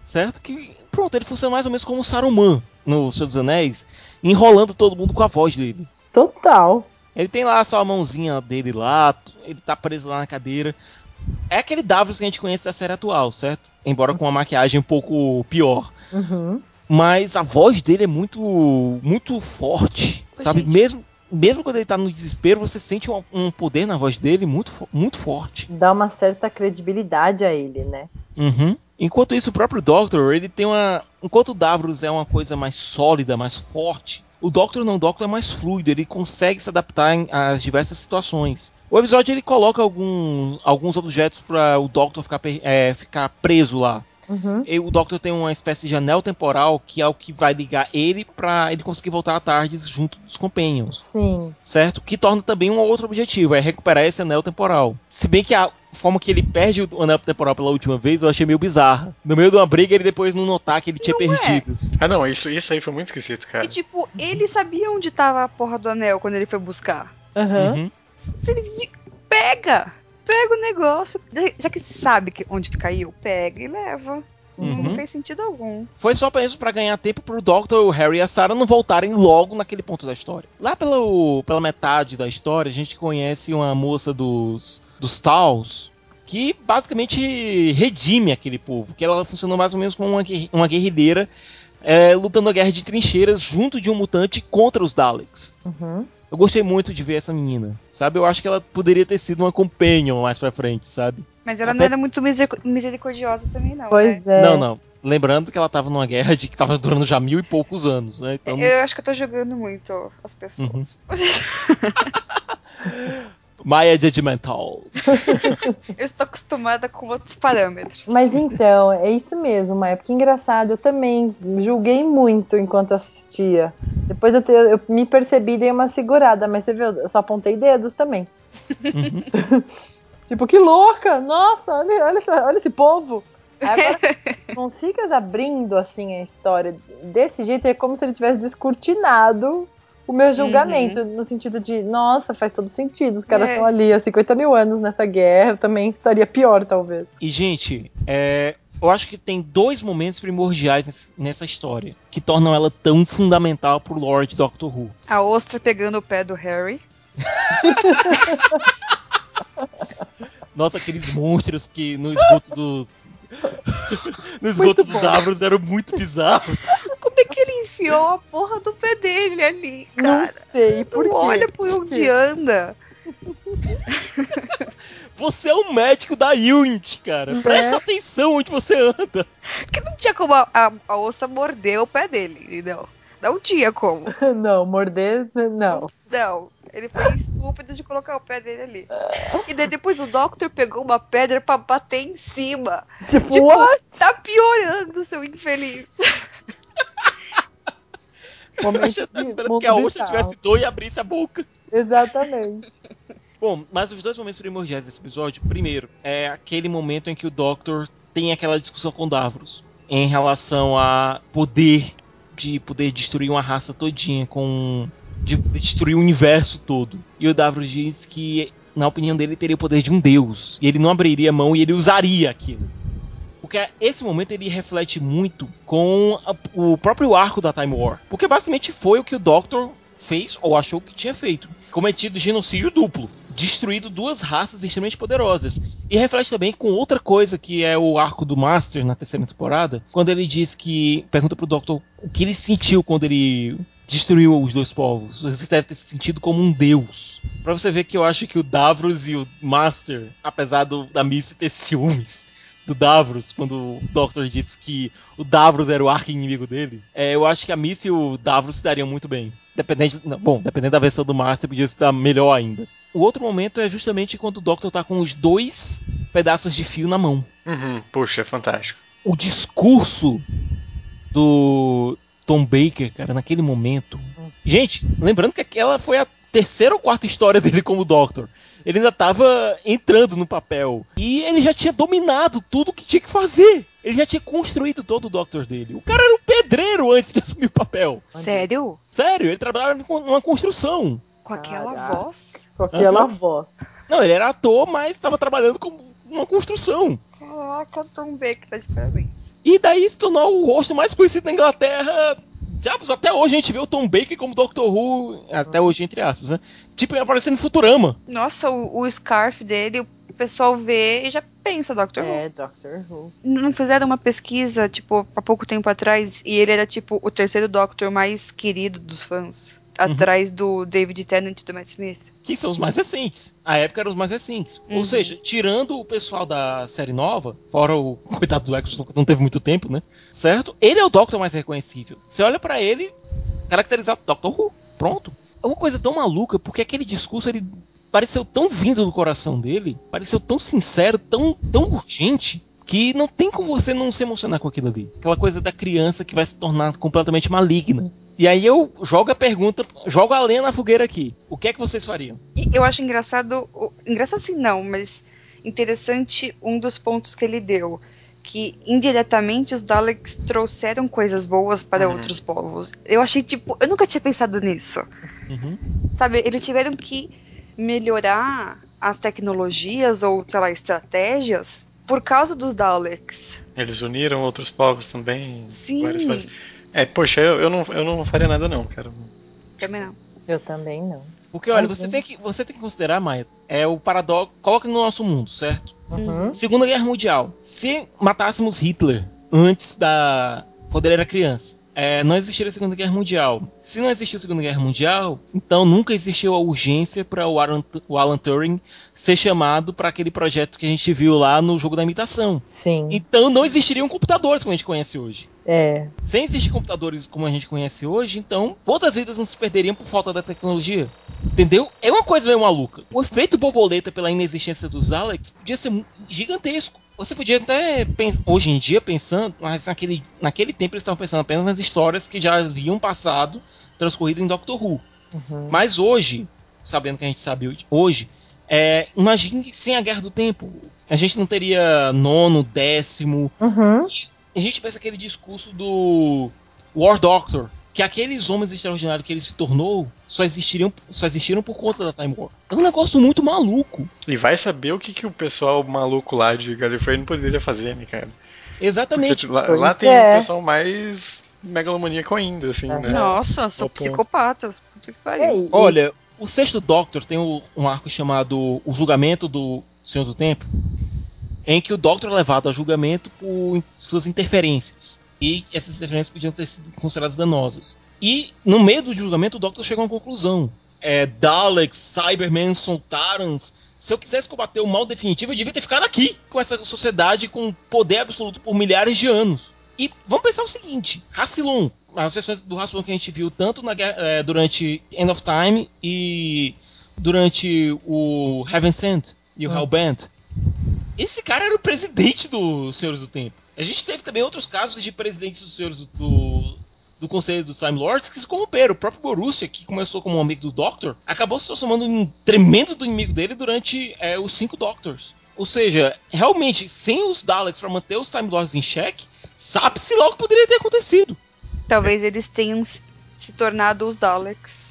certo? Que, pronto, ele funciona mais ou menos como o Saruman no Senhor dos Anéis, enrolando todo mundo com a voz dele. Total. Ele tem lá só a mãozinha dele lá, ele tá preso lá na cadeira. É aquele Davros que a gente conhece da série atual, certo? Embora com uma maquiagem um pouco pior. Uhum. Mas a voz dele é muito muito forte, sabe? gente. Mesmo, mesmo quando ele tá no desespero, você sente um, um poder na voz dele muito, muito forte. Dá uma certa credibilidade a ele, né? Uhum. Enquanto isso, o próprio Doctor, ele tem uma. Enquanto o Davros é uma coisa mais sólida, mais forte, o Doctor não, o Doctor é mais fluido, ele consegue se adaptar às diversas situações. O episódio ele coloca algum, alguns objetos para o Doctor ficar, é, ficar preso lá. Uhum. E o Doctor tem uma espécie de anel temporal que é o que vai ligar ele para ele conseguir voltar à Tardes junto dos Companions Sim. certo? Que torna também um outro objetivo, é recuperar esse anel temporal. Se bem que a forma que ele perde o anel temporal pela última vez eu achei meio bizarra. No meio de uma briga ele depois não notar que ele tinha Não é. perdido. Ah, não, isso, isso aí foi muito esquisito, cara. E tipo, ele sabia onde tava a porra do anel quando ele foi buscar. Aham. Uhum. Se ele pega! Pega o negócio. Já- que você sabe que onde que caiu, pega e leva. Uhum. Não fez sentido algum. Foi só pra isso, pra ganhar tempo pro Doctor, o Harry e a Sarah não voltarem logo naquele ponto da história. Lá pelo, pela metade da história, a gente conhece uma moça dos, dos Taos que basicamente redime aquele povo, que ela funcionou mais ou menos como uma, uma guerrilheira é, lutando a guerra de trincheiras junto de um mutante contra os Daleks. Uhum. Eu gostei muito de ver essa menina, sabe? Eu acho que ela poderia ter sido uma companion mais pra frente, sabe? Mas ela Até- não era muito miseric- misericordiosa também, não. né? Pois é. Não, não. Lembrando que ela tava numa guerra de que tava durando já mil e poucos anos, né? Então, Eu acho que eu tô jogando muito as pessoas. [laughs] Maya Judgmental. [laughs] eu estou acostumada com outros parâmetros. Mas então, é isso mesmo, Maia. Porque engraçado, eu também julguei muito enquanto assistia. Depois eu, te- eu me percebi e dei uma segurada, mas você viu, eu só apontei dedos também. Uhum. [laughs] Tipo, que louca! Nossa, olha, olha, essa- olha esse povo! Agora, [laughs] com Sigas abrindo assim a história desse jeito, é como se ele tivesse descortinado o meu julgamento, no sentido de, nossa, faz todo sentido. Os caras É. estão ali há 50 mil anos nessa guerra, eu também estaria pior, talvez. E, gente, é, eu acho que tem dois momentos primordiais nessa história que tornam ela tão fundamental pro Lord Doctor Who. A ostra pegando o pé do Harry. [laughs] Nossa, aqueles monstros que no esgoto do. [laughs] no esgoto dos. Davros eram muito bizarros. [laughs] Como é que ele enfiou a porra do pé dele ali, Não cara? sei por Tu quê. olha por onde anda. [laughs] Você é um médico da UNT, cara. Presta atenção onde você anda. Que não tinha como a, a, a ostra morder o pé dele, entendeu? Não tinha como. [laughs] Não, morder, não. Não. Ele foi estúpido de colocar o pé dele ali. E daí depois o Doctor pegou uma pedra pra bater em cima. Tipo, Tipo, what? tá piorando, seu infeliz. [laughs] Momento Eu tava esperando que a ostra bizarro. tivesse dor e abrisse a boca. Exatamente. [laughs] Bom, mas os dois momentos primordiais desse episódio, primeiro, é aquele momento em que o Doctor tem aquela discussão com Davros em relação a poder de poder destruir uma raça todinha com de destruir o universo todo. E o Davros diz que na opinião dele teria o poder de um deus e ele não abriria mão e ele usaria aquilo. Porque esse momento ele reflete muito com a- o próprio arco da Time War. Porque basicamente foi o que o Doctor fez ou achou que tinha feito. Cometido genocídio duplo. Destruído duas raças extremamente poderosas. E reflete também com outra coisa que é o arco do Master na terceira temporada. Quando ele diz que. Pergunta pro Doctor o que ele sentiu quando ele destruiu os dois povos. Você deve ter se sentido como um deus. Pra você ver que eu acho que o Davros e o Master, apesar do, da Missy ter ciúmes do Davros, quando o Doctor disse que o Davros era o arco inimigo dele, é, eu acho que a Missy e o Davros se dariam muito bem. Dependente, não, bom, dependendo da versão do Master, podia dar melhor ainda. O outro momento é justamente quando o Doctor tá com os dois pedaços de fio na mão. Uhum, puxa, é fantástico. O discurso do Tom Baker, cara, naquele momento. Gente, lembrando que aquela foi a terceira ou quarta história dele como Doctor. Ele ainda tava entrando no papel. E ele já tinha dominado tudo que tinha que fazer. Ele já tinha construído todo o Doctor dele. O cara era um pedreiro antes de assumir o papel. Sério? Sério, ele trabalhava com uma construção. Com aquela Caraca. voz? Com aquela Aham. voz. Não, ele era ator, mas estava trabalhando com uma construção. Caraca, Tom Baker tá de parabéns. E daí se tornou o rosto mais conhecido da Inglaterra. Diabos, até hoje a gente vê o Tom Baker como Doctor Who, até hoje, entre aspas, né? Tipo, aparecendo em Futurama. Nossa, o, o scarf dele, o pessoal vê e já pensa Doctor Who. É, Doctor Who. Não fizeram uma pesquisa, tipo, há pouco tempo atrás, e ele era, tipo, o terceiro Doctor mais querido dos fãs. Atrás do David Tennant e do Matt Smith. Que são os mais recentes. A época eram os mais recentes. Ou Uhum. seja, tirando o pessoal da série nova, fora o [laughs] coitado do que não teve muito tempo, né? Certo? Ele é o Doctor mais reconhecível. Você olha pra ele, caracterizado Doctor Who. Pronto. É uma coisa tão maluca, porque aquele discurso, ele pareceu tão vindo do coração dele, pareceu tão sincero, tão, tão urgente, que não tem como você não se emocionar com aquilo ali. Aquela coisa da criança que vai se tornar completamente maligna. E aí eu jogo a pergunta, jogo a lenha na fogueira aqui. O que é que vocês fariam? Eu acho engraçado, engraçado assim não, mas interessante um dos pontos que ele deu. Que indiretamente os Daleks trouxeram coisas boas para Uhum. outros povos. Eu achei tipo, eu nunca tinha pensado nisso. Uhum. Sabe, eles tiveram que melhorar as tecnologias ou, sei lá, estratégias por causa dos Daleks. Eles uniram outros povos também. Sim. É, poxa, eu, eu, não, eu não faria nada não, cara. Também não. Eu também não. Porque, olha, você né? tem, que, você tem que considerar, Maia, é o paradoxo. Coloca no nosso mundo, certo? Uhum. Segunda Guerra Mundial. Se matássemos Hitler antes da. quando ele era criança, é, não existiria a Segunda Guerra Mundial. Se não existiu a Segunda Guerra Mundial, então nunca existiu a urgência para o Alan, o Alan Turing ser chamado para aquele projeto que a gente viu lá no jogo da imitação. Sim. Então não existiriam computadores como a gente conhece hoje. É. Sem existir computadores como a gente conhece hoje, então quantas vidas não se perderiam por falta da tecnologia? Entendeu? É uma coisa meio maluca. O efeito borboleta pela inexistência dos Alex podia ser gigantesco. Você podia até, hoje em dia, pensando, mas naquele, naquele tempo eles estavam pensando apenas nas histórias que já haviam passado, transcorrido em Doctor Who. Uhum. Mas hoje, sabendo que a gente sabe hoje- hoje, é, imagine que sem a Guerra do Tempo. A gente não teria nono, décimo, Uhum. a gente pensa aquele discurso do War Doctor, que aqueles homens extraordinários que ele se tornou só existiriam, só existiram por conta da Time War. É um negócio muito maluco. E vai saber o que, que o pessoal maluco lá de Gallifrey não poderia fazer, né, cara? Exatamente. Porque lá, lá tem é. o pessoal mais megalomaníaco ainda, assim, Aham. né? Nossa, sou Ao ponto. psicopata. Puta que pariu. É, Olha, o sexto Doctor tem um arco chamado O Julgamento do Senhor do Tempo, em que o Doctor é levado a julgamento por suas interferências. E essas interferências podiam ter sido consideradas danosas. E no meio do julgamento, o Doctor chega a uma conclusão. É, Daleks, Cybermen, Soltarans. Se eu quisesse combater o mal definitivo, eu devia ter ficado aqui, com essa sociedade com poder absoluto por milhares de anos. E vamos pensar o seguinte: Rassilon, as versões do Rassilon que a gente viu tanto na eh, durante End of Time e durante o Heaven Sent e o Hum. Hellbent. Esse cara era o presidente dos Senhores do Tempo. A gente teve também outros casos de presidentes dos Senhores do, do, Conselho dos Time Lords que se corromperam. O próprio Borussia, que começou como um amigo do Doctor, acabou se transformando em um tremendo do inimigo dele durante eh, os cinco Doctors. Ou seja, realmente, sem os Daleks para manter os Time Lords em xeque, sabe-se lá o que poderia ter acontecido. Talvez eles tenham se tornado os Daleks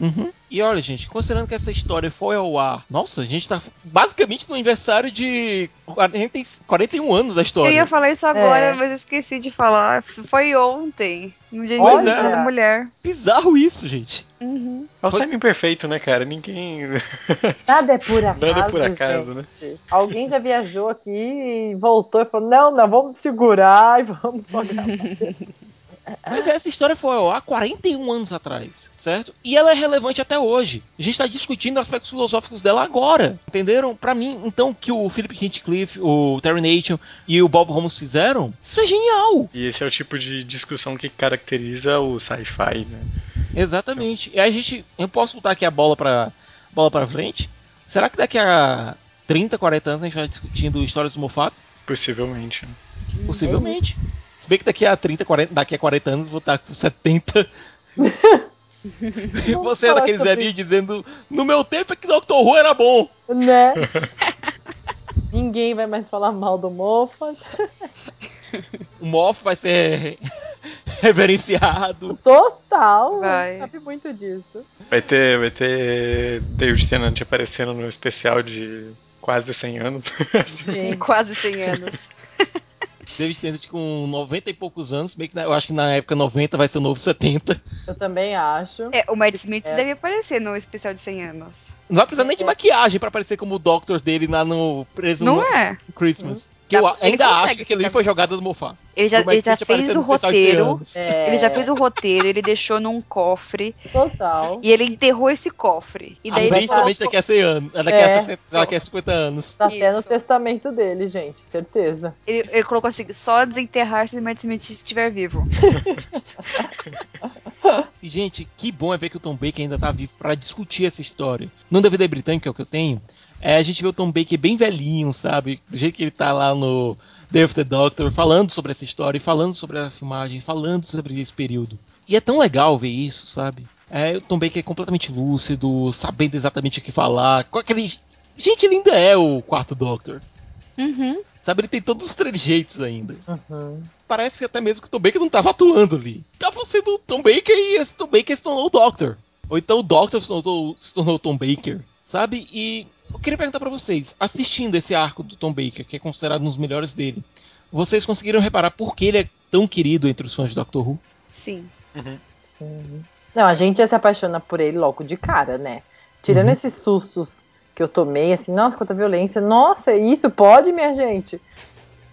Uhum. E olha, gente, considerando que essa história foi ao ar, nossa, a gente tá basicamente no aniversário de 40, 41 anos da história. Eu ia falar isso agora, É. mas eu esqueci de falar. Foi ontem, no dia de Pois é. da mulher. Bizarro isso, gente. Uhum. É o Foi- timing perfeito, né, cara? Ninguém. [laughs] Nada é por acaso. Nada é por acaso, né? Alguém já viajou aqui e voltou e falou: não, não, vamos segurar e vamos só gravar. [laughs] Mas essa história foi ao ar 41 anos atrás, certo? E ela é relevante até hoje. A gente tá discutindo aspectos filosóficos dela agora, entenderam? Pra mim, então, que o Philip Hinchcliffe, o Terry Nation e o Bob Holmes fizeram, isso é genial. E esse é o tipo de discussão que caracteriza o sci-fi, né? Exatamente. E aí a gente, eu posso botar aqui a bola pra, bola pra frente? Será que daqui a 30, 40 anos a gente vai discutindo histórias do Mofato? Possivelmente. né? Possivelmente. Se bem que daqui a 30, 40, daqui a 40 anos eu vou estar com 70. [laughs] e você é daqueles velhinhos dizendo: No meu tempo é que Doctor Who era bom. né? [laughs] Ninguém vai mais falar mal do Moffat. [laughs] O Moff vai ser reverenciado. Total. Vai. Sabe muito disso. Vai ter, vai ter David Tennant aparecendo no especial de quase 100 anos. Sim. Quase 100 anos. David Tennant com 90 e poucos anos, bem que na- eu acho que na época 90 vai ser o novo 70. Eu também acho. É, o Matt Smith É. deve aparecer no especial de 100 anos. Não vai precisar nem de maquiagem pra aparecer como o Doctor dele lá no preso Não no é? Christmas. Que eu ele ainda acho que ali ficar- foi jogada do Mofá. Ele já, Matt ele já fez no o especial de 100 roteiro. É, Ele já fez o roteiro, ele deixou num cofre Total. e ele enterrou esse cofre. E daí ele somente colocou- daqui a 100 anos. Daqui, É. a 60, daqui a 50 anos. Tá até no testamento dele, gente, certeza. ele, ele colocou assim, só desenterrar se o Matt Smith estiver vivo. [laughs] [laughs] E, gente, que bom é ver que o Tom Baker ainda tá vivo pra discutir essa história. No DVD britânico, é o que eu tenho, é, a gente vê o Tom Baker bem velhinho, sabe? Do jeito que ele tá lá no Day of the Doctor, falando sobre essa história, falando sobre a filmagem, falando sobre esse período. E é tão legal ver isso, sabe? É, o Tom Baker é completamente lúcido, sabendo exatamente o que falar. Com aquele... Gente, ele ainda é o quarto Doctor. Uhum. Sabe, ele tem todos os trejeitos ainda. Uhum. Parece que até mesmo que o Tom Baker não tava atuando ali. Tava sendo o Tom Baker e esse Tom Baker se tornou o Doctor. Ou então o Doctor se tornou, se tornou o Tom Baker. Sabe? E eu queria perguntar pra vocês, assistindo esse arco do Tom Baker, que é considerado um dos melhores dele, vocês conseguiram reparar por que ele é tão querido entre os fãs de Doctor Who? Sim. Sim. Não, a gente já se apaixona por ele logo de cara, né? Tirando Uhum. esses sustos que eu tomei, assim, nossa, quanta violência. Nossa, isso pode, minha gente?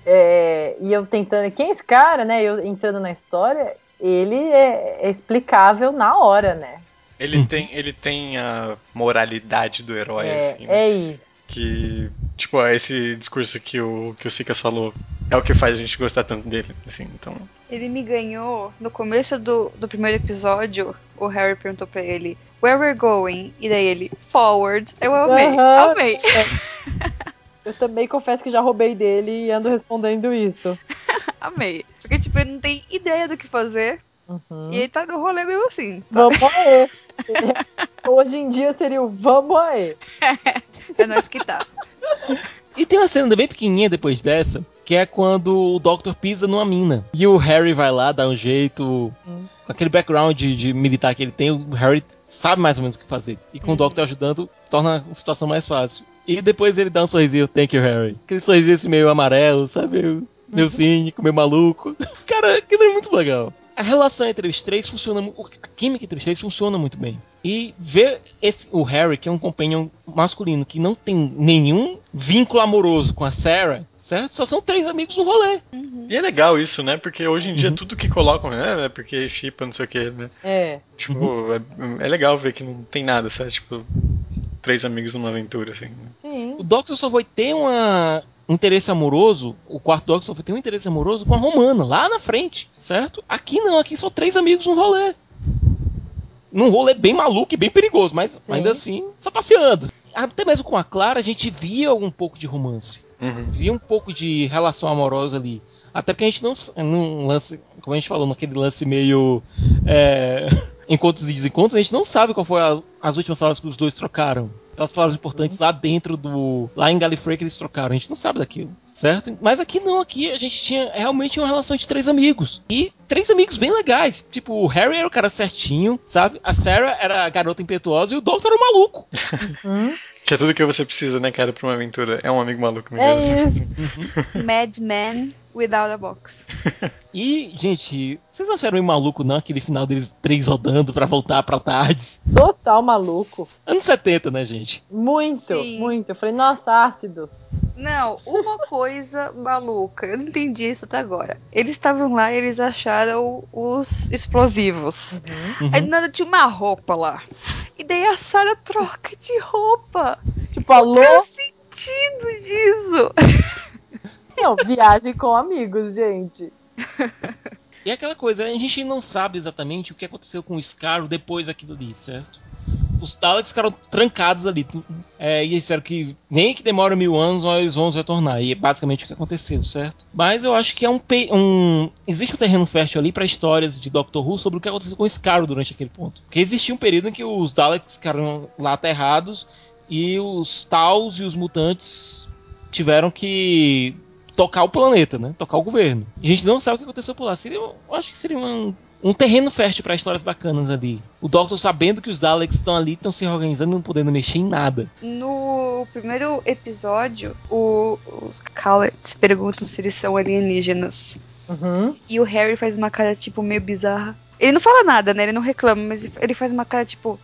É, e eu tentando, quem é esse cara, né? Eu entrando na história, ele é, é explicável na hora, né? Ele tem, ele tem a moralidade do herói, É, assim. né? é isso. Que, tipo, esse discurso que o, que o Sikas falou é o que faz a gente gostar tanto dele, assim, então... Ele me ganhou no começo do, do primeiro episódio. O Harry perguntou pra ele: Where we're going? E daí ele: Forward. Eu amei, Aham. amei. Eu também confesso que já roubei dele e ando respondendo isso. [laughs] Amei. Porque, tipo, ele não tem ideia do que fazer. Uhum. E ele tá no rolê mesmo assim. tá? Vamos aí. [laughs] Hoje em dia seria o vamos aí. [laughs] É nós que tá. E tem uma cena bem pequenininha depois dessa, que é quando o Doctor pisa numa mina. E o Harry vai lá, dá um jeito. Hum. Com aquele background de, de militar que ele tem, o Harry sabe mais ou menos o que fazer. E com o Doctor ajudando, torna a situação mais fácil. E depois ele dá um sorrisinho, thank you, Harry. Aquele sorrisinho assim meio amarelo, sabe? Meio, meio cínico, meio maluco. [laughs] Cara, aquilo é muito legal. A relação entre os três funciona A química entre os três funciona muito bem. E ver esse, o Harry, que é um companion masculino que não tem nenhum vínculo amoroso com a Sarah, certo? Só são três amigos no rolê. E é legal isso, né? Porque hoje em dia Uhum. tudo que colocam, né? É porque chipa, não sei o que, né? É. Tipo, é, é legal ver que não tem nada, sabe? Tipo, três amigos numa aventura, assim. Sim. O Doctor só vai ter uma um interesse amoroso, o quarto Doctor só vai ter um interesse amoroso com a Romana, lá na frente, certo? Aqui não, aqui são três amigos no rolê. Num rolê bem maluco e bem perigoso, mas Sim. ainda assim, só passeando. Até mesmo com a Clara, a gente via um pouco de romance. Uhum. Via um pouco de relação amorosa ali. Até porque a gente não, não lance, como a gente falou, naquele lance meio. É, [laughs] encontros e desencontros, a gente não sabe qual foi a, as últimas palavras que os dois trocaram. Aquelas palavras importantes lá dentro do. lá em Gallifrey que eles trocaram. A gente não sabe daquilo, certo? Mas aqui não, aqui a gente tinha realmente uma relação de três amigos. E três amigos bem legais. Tipo, o Harry era o cara certinho, sabe? A Sarah era a garota impetuosa e o Doctor era o maluco. Hum? Que é tudo que você precisa, né, cara, pra uma aventura. É um amigo maluco É mesmo. isso. [laughs] Madman without a box. [laughs] E, gente, vocês não acharam meio maluco, não? Aquele final deles três rodando pra voltar pra tardes. Total maluco. Anos 70, né, gente? Muito, Sim. muito. Eu falei, nossa, ácidos. Não, uma coisa maluca, eu não entendi isso até agora. Eles estavam lá e eles acharam os explosivos. Uhum. Aí do nada tinha uma roupa lá. E daí a Sarah troca de roupa. Tipo, alô? Qual é o sentido disso? [laughs] Não, viagem com amigos, gente. E é aquela coisa, a gente não sabe exatamente o que aconteceu com o Scar depois daquilo ali, certo? Os Daleks ficaram trancados ali. É, e disseram que nem que demora mil anos, nós vamos retornar. E é basicamente o que aconteceu, certo? Mas eu acho que é um. um existe um terreno fértil ali para histórias de Doctor Who sobre o que aconteceu com o Scar durante aquele ponto. Porque existia um período em que os Daleks ficaram lá aterrados e os Taus e os mutantes tiveram que tocar o planeta, né? Tocar o governo. A gente não sabe o que aconteceu por lá. Seria, eu acho que seria um, um terreno fértil para histórias bacanas ali. O Doctor sabendo que os Daleks estão ali, estão se reorganizando, não podendo mexer em nada. No primeiro episódio, o- os Cowlets perguntam se eles são alienígenas. Uhum. E o Harry faz uma cara, tipo, meio bizarra. Ele não fala nada, né? Ele não reclama, mas ele faz uma cara, tipo.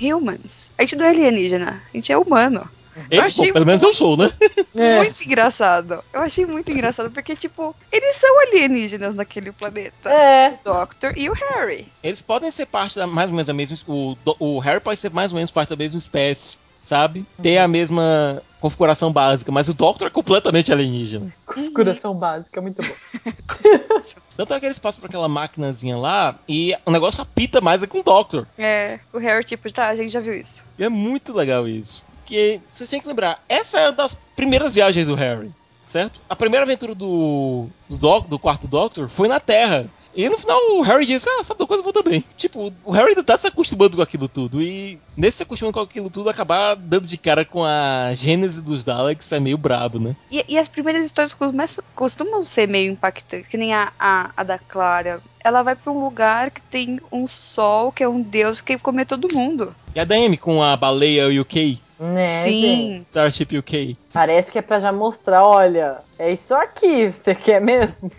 Humans. A gente não é alienígena, a gente é humano. Ele, achei bom, pelo menos eu sou, né? É. Muito engraçado. Eu achei muito engraçado, porque, tipo, eles são alienígenas naquele planeta. É. O Doctor e o Harry. Eles podem ser parte da mais ou menos a mesma. O, o Harry pode ser mais ou menos parte da mesma espécie, sabe? Ter a mesma configuração básica, mas o Doctor é completamente alienígena. [laughs] Configuração básica, muito bom. [laughs] Tanto é que eles passam por aquela maquinazinha lá e o negócio apita mais é com o Doctor. É, o Harry, tipo, tá, a gente já viu isso. E é muito legal isso. Porque vocês têm que lembrar, essa é uma das primeiras viagens do Harry, certo? A primeira aventura do, do, doc, do quarto Doctor foi na Terra. E no final o Harry disse, ah, sabe uma coisa, eu vou também. Tipo, o Harry ainda tá se acostumando com aquilo tudo. E nesse se acostumando com aquilo tudo, acabar dando de cara com a gênese dos Daleks é meio brabo, né? E, e as primeiras histórias começam- costumam ser meio impactantes, que nem a, a, a da Clara. Ela vai pra um lugar que tem um sol, que é um deus que comer todo mundo. E a Dame com a baleia UK, Né? Sim. Starship UK. Parece que é pra já mostrar, olha, é isso aqui, você quer mesmo?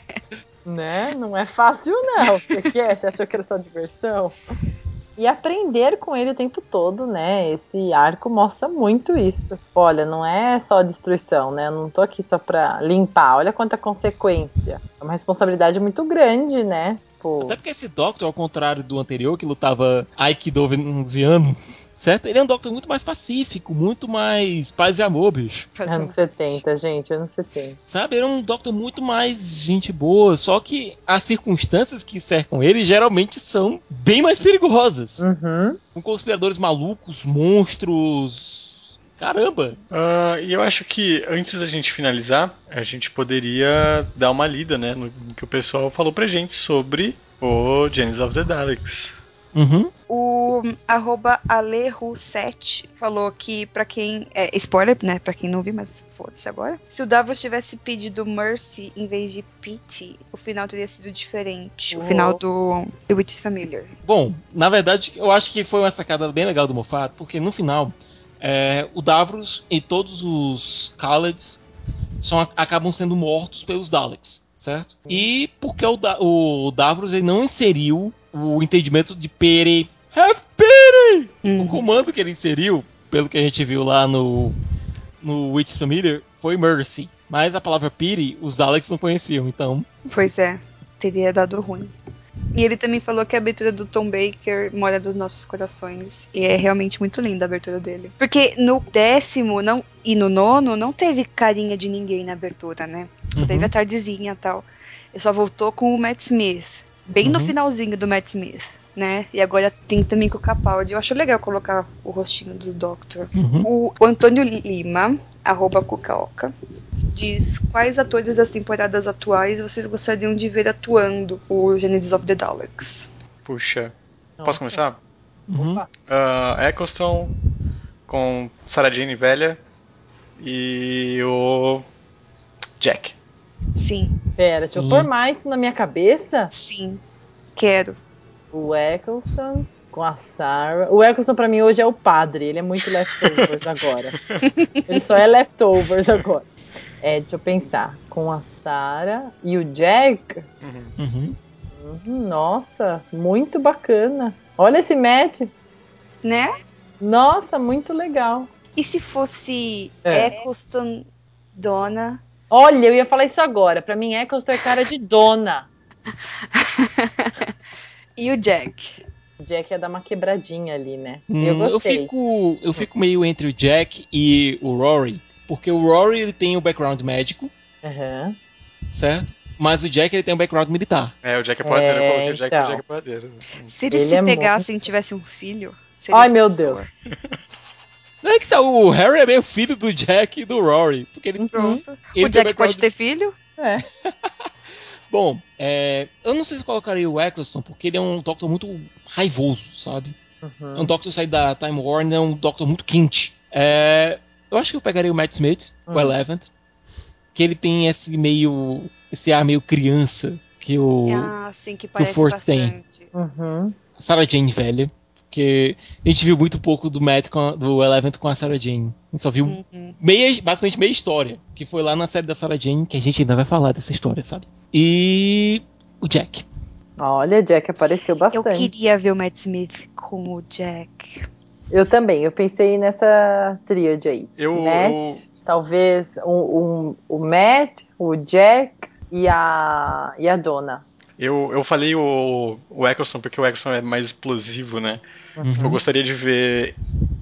[laughs] né? Não é fácil não, você [laughs] quer? Você achou que era só diversão? E aprender com ele o tempo todo, né? Esse arco mostra muito isso. Olha, não é só destruição, né? Eu não tô aqui só pra limpar. Olha quanta consequência. É uma responsabilidade muito grande, né? Pô, Até porque esse Doctor, ao contrário do anterior, que lutava Aikido veneziano, certo? Ele é um Doctor muito mais pacífico, muito mais paz e amor, bicho. anos 70, gente, anos 70. Sabe? Ele é um Doctor muito mais gente boa, só que as circunstâncias que cercam ele geralmente são bem mais perigosas. Uhum. Com conspiradores malucos, monstros. Caramba! Ah, e eu acho que antes da gente finalizar, a gente poderia dar uma lida, né, no no que o pessoal falou pra gente sobre o Genesis of the Daleks. Uhum. O arroba Aleru7 falou que pra quem. É, spoiler, né? Pra quem não viu, mas foda-se agora. Se o Davos tivesse pedido Mercy em vez de Pity, o final teria sido diferente. O Oh. final do The Witch's Familiar. Bom, na verdade, eu acho que foi uma sacada bem legal do Moffat, porque no final, é, o Davros e todos os Khaleds são, acabam sendo mortos pelos Daleks, certo? E porque o, Da- o Davros ele não inseriu o entendimento de Pere. Have pity! O comando que ele inseriu, pelo que a gente viu lá no, no Witch Familiar, foi Mercy. Mas a palavra Pity, os Daleks não conheciam, então. Pois é, teria dado ruim. E ele também falou que a abertura do Tom Baker mora dos nossos corações. E é realmente muito linda a abertura dele. Porque no décimo não, e no nono não teve carinha de ninguém na abertura, né? Só Uhum. teve a tardezinha e tal. Ele só voltou com o Matt Smith. Bem no Uhum. finalzinho do Matt Smith, né? E agora tem também com o Capaldi. Eu acho legal colocar o rostinho do Doctor. Uhum. O, o Antônio Lima, arroba Cucaoca, diz quais atores das temporadas atuais vocês gostariam de ver atuando o Genesis of the Daleks. Puxa. Nossa. Posso começar? Uhum. Opa. Uh, Eccleston com Sarah Jane velha e o Jack. Sim, Pera, deixa eu Sim. pôr mais na minha cabeça. sim. Quero. O Eccleston com a Sarah. O Eccleston pra mim hoje é o padre. Ele é muito leftovers agora. [laughs] Ele só é leftovers agora. É, deixa eu pensar. Com a Sarah e o Jack. Uhum. Uhum. Uhum, Nossa, muito bacana. Olha esse match. Né? Nossa, muito legal. E se fosse É. Eccleston Donna? Olha, eu ia falar isso agora. Pra mim, Eccleston é cara de dona. [laughs] E o Jack? O Jack ia dar uma quebradinha ali, né? Hum, eu gostei. fico, eu fico meio entre o Jack e o Rory, porque o Rory ele tem o background médico, Aham. certo? Mas o Jack ele tem um background militar. É, o Jack é padeiro. eu É, coloquei o Jack, então. o Jack é padeiro. Se eles Ele se é pegassem e tivessem um filho, seria Ai, meu pessoa. [laughs] Não é que tá, o Harry é meio filho do Jack e do Rory, porque ele, Pronto. ele o tem Jack pode ter filho? É. [laughs] Bom, é, eu não sei se eu colocaria o Eccleston, porque ele é um Doctor muito raivoso, sabe? Uhum. É um Doctor sair da Time Warner, é um Doctor muito quente. É, eu acho que eu pegaria o Matt Smith, o Hum. Eleventh, que ele tem esse meio. esse ar meio criança que o Ah, sim, que parece Force tem. bastante. Uhum. Sarah Jane velha. Porque a gente viu muito pouco do Matt com a- do Eleventh com a Sarah Jane. A gente só viu Uhum. meia, basicamente meia história, que foi lá na série da Sarah Jane, que a gente ainda vai falar dessa história, sabe? E o Jack. Olha, Jack apareceu Eu bastante. queria ver o Matt Smith com o Jack. Eu também, eu pensei nessa tríade aí. Eu, Matt, eu- talvez um, um- o Matt, o Jack e a, e a Donna. eu, eu falei o, o Eccleston porque o Eccleston é mais explosivo, né? Uhum. Eu gostaria de ver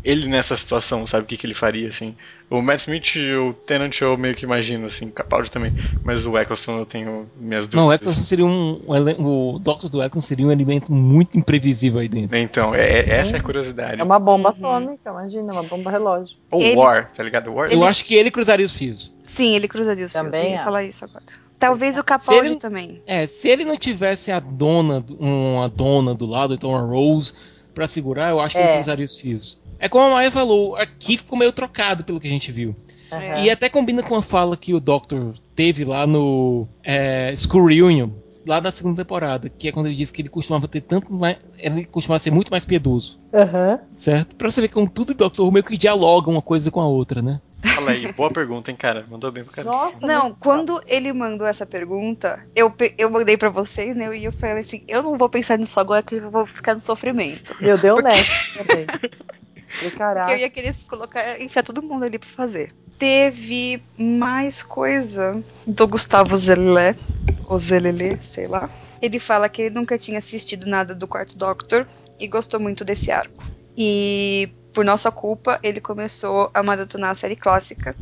ele nessa situação, sabe? O que, que ele faria, assim. O Matt Smith e o Tennant eu meio que imagino, assim, Capaldi também. Mas o Eccleston eu tenho minhas dúvidas. Não, o Eccleston seria um. ele- O Doctor do Eccleston seria um elemento muito imprevisível aí dentro. Então, é, é- essa é a curiosidade. É uma bomba atômica, imagina, uma bomba relógio. Ou Ele- War, tá ligado? War. Eu acho que ele cruzaria os fios. Sim, ele cruzaria os Também fios. Eu ia acho. falar isso agora. Talvez o Capaldi ele- também. É, se ele não tivesse a dona, uma dona do lado, então a Rose, pra segurar, eu acho que É. ele cruzaria os fios. É como a Maia falou, aqui ficou meio trocado pelo que a gente viu. Aham. E até combina com a fala que o Doctor teve lá no é, School Reunion, lá da segunda temporada, que é quando ele disse que ele costumava ter tanto mais. Ele costumava ser muito mais piedoso, Aham. certo? Pra você ver como tudo e Doctor Who meio que dialogam uma coisa com a outra, né? Fala aí, boa pergunta, hein, cara. Mandou bem pro cara. Nossa, Não, muito quando ele mandou essa pergunta, eu, eu mandei pra vocês, né? E eu falei assim: eu não vou pensar nisso agora, que eu vou ficar no sofrimento. Eu dei [laughs] um Porque- também. Eu ia querer colocar, enfiar todo mundo ali pra fazer. Teve mais coisa do Gustavo Zelé, ou Zelelê, sei lá. Ele fala que ele nunca tinha assistido nada do Quarto Doctor e gostou muito desse arco. E por nossa culpa, ele começou a maratonar a série clássica.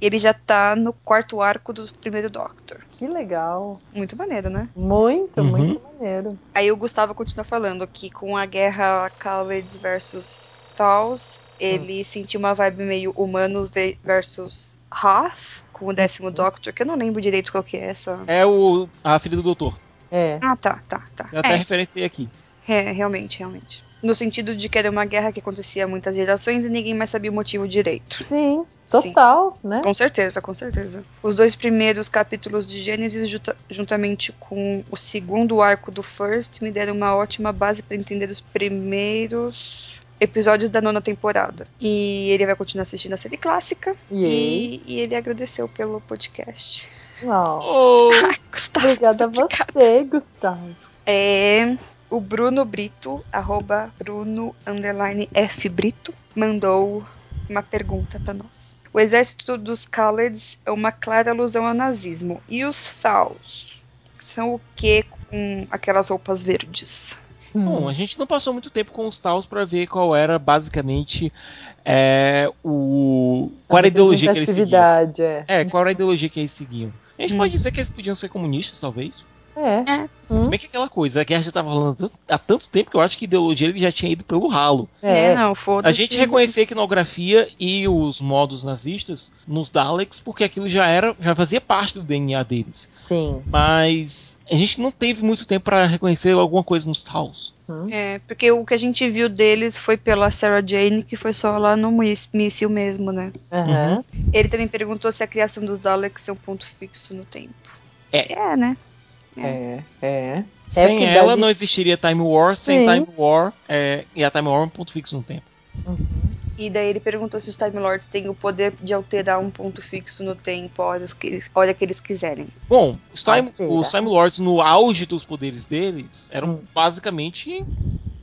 Ele já tá no quarto arco do primeiro Doctor. Que legal. Muito maneiro, né? Muito, Uhum. muito maneiro. Aí o Gustavo continua falando que com a guerra Khaleds versus Taus, ele sentiu uma vibe meio humanos ve- versus Hoth, com o décimo Doctor, que eu não lembro direito qual que é essa. É o a filha do Doutor. É. Ah, tá, tá, tá. Eu até É, referenciei aqui. é, realmente, realmente. No sentido de que era uma guerra que acontecia há muitas gerações e ninguém mais sabia o motivo direito. Sim, total, né? Com certeza, com certeza. Os dois primeiros capítulos de Gênesis, junta- juntamente com o segundo arco do First, me deram uma ótima base para entender os primeiros episódios da nona temporada. E ele vai continuar assistindo a série clássica. E, e ele agradeceu pelo podcast. Oh, Oh, Ai, Gustavo. obrigada a você, Gustavo. É, o Bruno Brito, arroba Bruno underline F Brito, mandou uma pergunta para nós. O exército dos Khaleds é uma clara alusão ao nazismo. E os Thaus? São o que com aquelas roupas verdes? Bom, a gente não passou muito tempo com os Taos pra ver qual era basicamente é, o. qual era a ideologia que eles seguiam. É. É, qual era a ideologia que eles seguiam. A gente Hum. pode dizer que eles podiam ser comunistas, talvez. É. Se bem que aquela coisa, a guerra já tava rolando há tanto- tempo que eu acho que a ideologia ele já tinha ido pelo ralo. É. não, A foda-se. gente reconhecia a iconografia e os modos nazistas nos Daleks, porque aquilo já era, já fazia parte do DNA deles. Sim. Mas a gente não teve muito tempo pra reconhecer alguma coisa nos Taus. É, porque o que a gente viu deles foi pela Sarah Jane, que foi só lá no míssil mesmo, né? Aham. Ele também perguntou se a criação dos Daleks é um ponto fixo no tempo. É. É, né? É. É. Sem que ela dali- não existiria Time War, sem Sim. Time War, é, e a Time War é um ponto fixo no tempo. E daí ele perguntou se os Time Lords têm o poder de alterar um ponto fixo no tempo, a hora que eles, hora que eles quiserem. Bom, os Time, os. Time Lords no auge dos poderes deles eram Hum. basicamente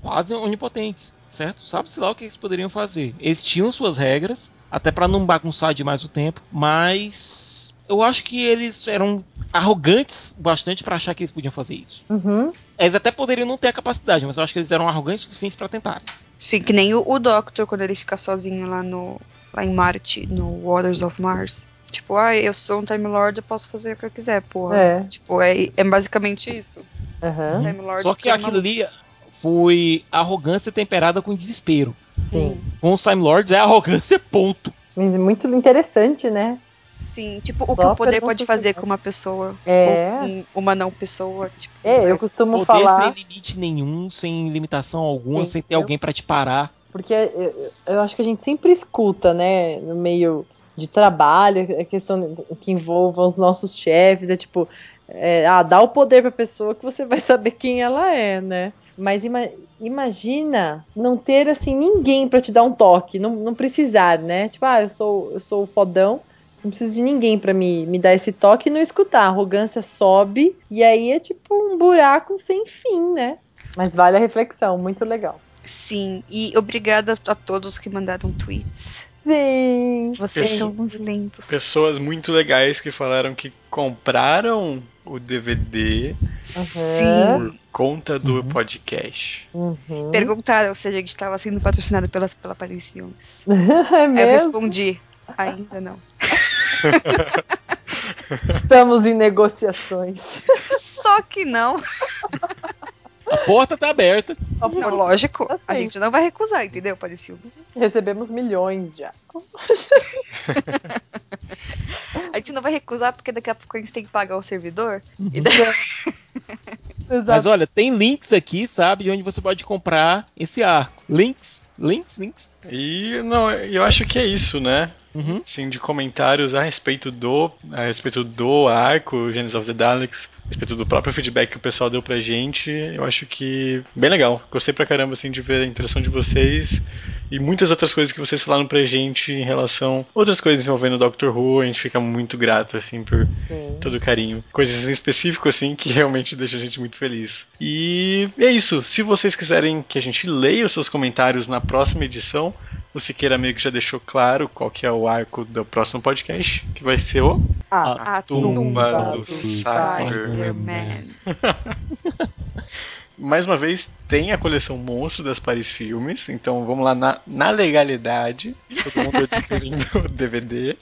quase onipotentes, certo? Sabe-se lá o que eles poderiam fazer. Eles tinham suas regras, até pra não bagunçar demais o tempo, mas eu acho que eles eram arrogantes bastante pra achar que eles podiam fazer isso. Uhum. Eles até poderiam não ter a capacidade, mas eu acho que eles eram arrogantes o suficiente pra tentar. Sim, que nem o, o Doctor quando ele fica sozinho lá no lá em Marte, no Waters of Mars. Tipo, ah, eu sou um Time Lord, eu posso fazer o que eu quiser, porra. É. Tipo, é, é basicamente isso. Lords Só que ficam aquilo ali foi arrogância temperada com desespero. Sim. Com os Time Lords é arrogância, ponto. Mas muito interessante, né? Sim, tipo, o Só que o poder pode fazer com uma pessoa. É. Com uma não pessoa, tipo. É, eu costumo Poder falar. sem limite nenhum, sem limitação alguma, Sim, sem ter eu- alguém pra te parar. Porque eu, eu acho que a gente sempre escuta, né, no meio de trabalho, a questão que envolva os nossos chefes, é tipo, é, ah, dá o poder pra pessoa que você vai saber quem ela é, né? Mas ima- imagina não ter, assim, ninguém pra te dar um toque, não, não precisar, né? Tipo, ah, eu sou, eu sou o fodão, não preciso de ninguém pra me, me dar esse toque e não escutar. A arrogância sobe e aí é tipo um buraco sem fim, né? Mas vale a reflexão, muito legal. Sim, e obrigada a todos que mandaram tweets. Sim. Vocês Sim. são uns lindos. Pessoas muito legais que falaram que compraram o DVD Aham. por conta do Uhum. podcast. Uhum. Perguntaram se a gente estava sendo patrocinado pelas, pela Paris Filmes. [laughs] é Aí eu mesmo? respondi, ainda não. Estamos em negociações. Só que não. A porta tá aberta. Não, lógico. A Aceito. gente não vai recusar, entendeu, Paris Filmes? Recebemos milhões já. A gente não vai recusar porque daqui a pouco a gente tem que pagar o servidor. E Uhum. daí... [laughs] Exato. Mas olha, tem links aqui, sabe, de onde você pode comprar esse arco. Links, links, links. E não, eu acho que é isso, né? Uhum. De comentários a respeito do a respeito do arco Genesis of the Daleks, a respeito do próprio feedback que o pessoal deu pra gente, eu acho que bem legal. Gostei pra caramba assim de ver a interação de vocês e muitas outras coisas que vocês falaram pra gente em relação a outras coisas envolvendo o Doctor Who, a gente fica muito grato assim por Sim. todo o carinho. Coisas em específico, assim, que realmente deixa a gente muito feliz. E é isso. Se vocês quiserem que a gente leia os seus comentários na próxima edição, o Siqueira meio que já deixou claro qual que é o arco do próximo podcast, que vai ser o Ah, A Tumba tumba do do Cyberman. [laughs] [laughs] Mais uma vez, tem a coleção Monstro das Paris Filmes, então vamos lá na, na legalidade. Todo mundo adquirindo [laughs] o DVD.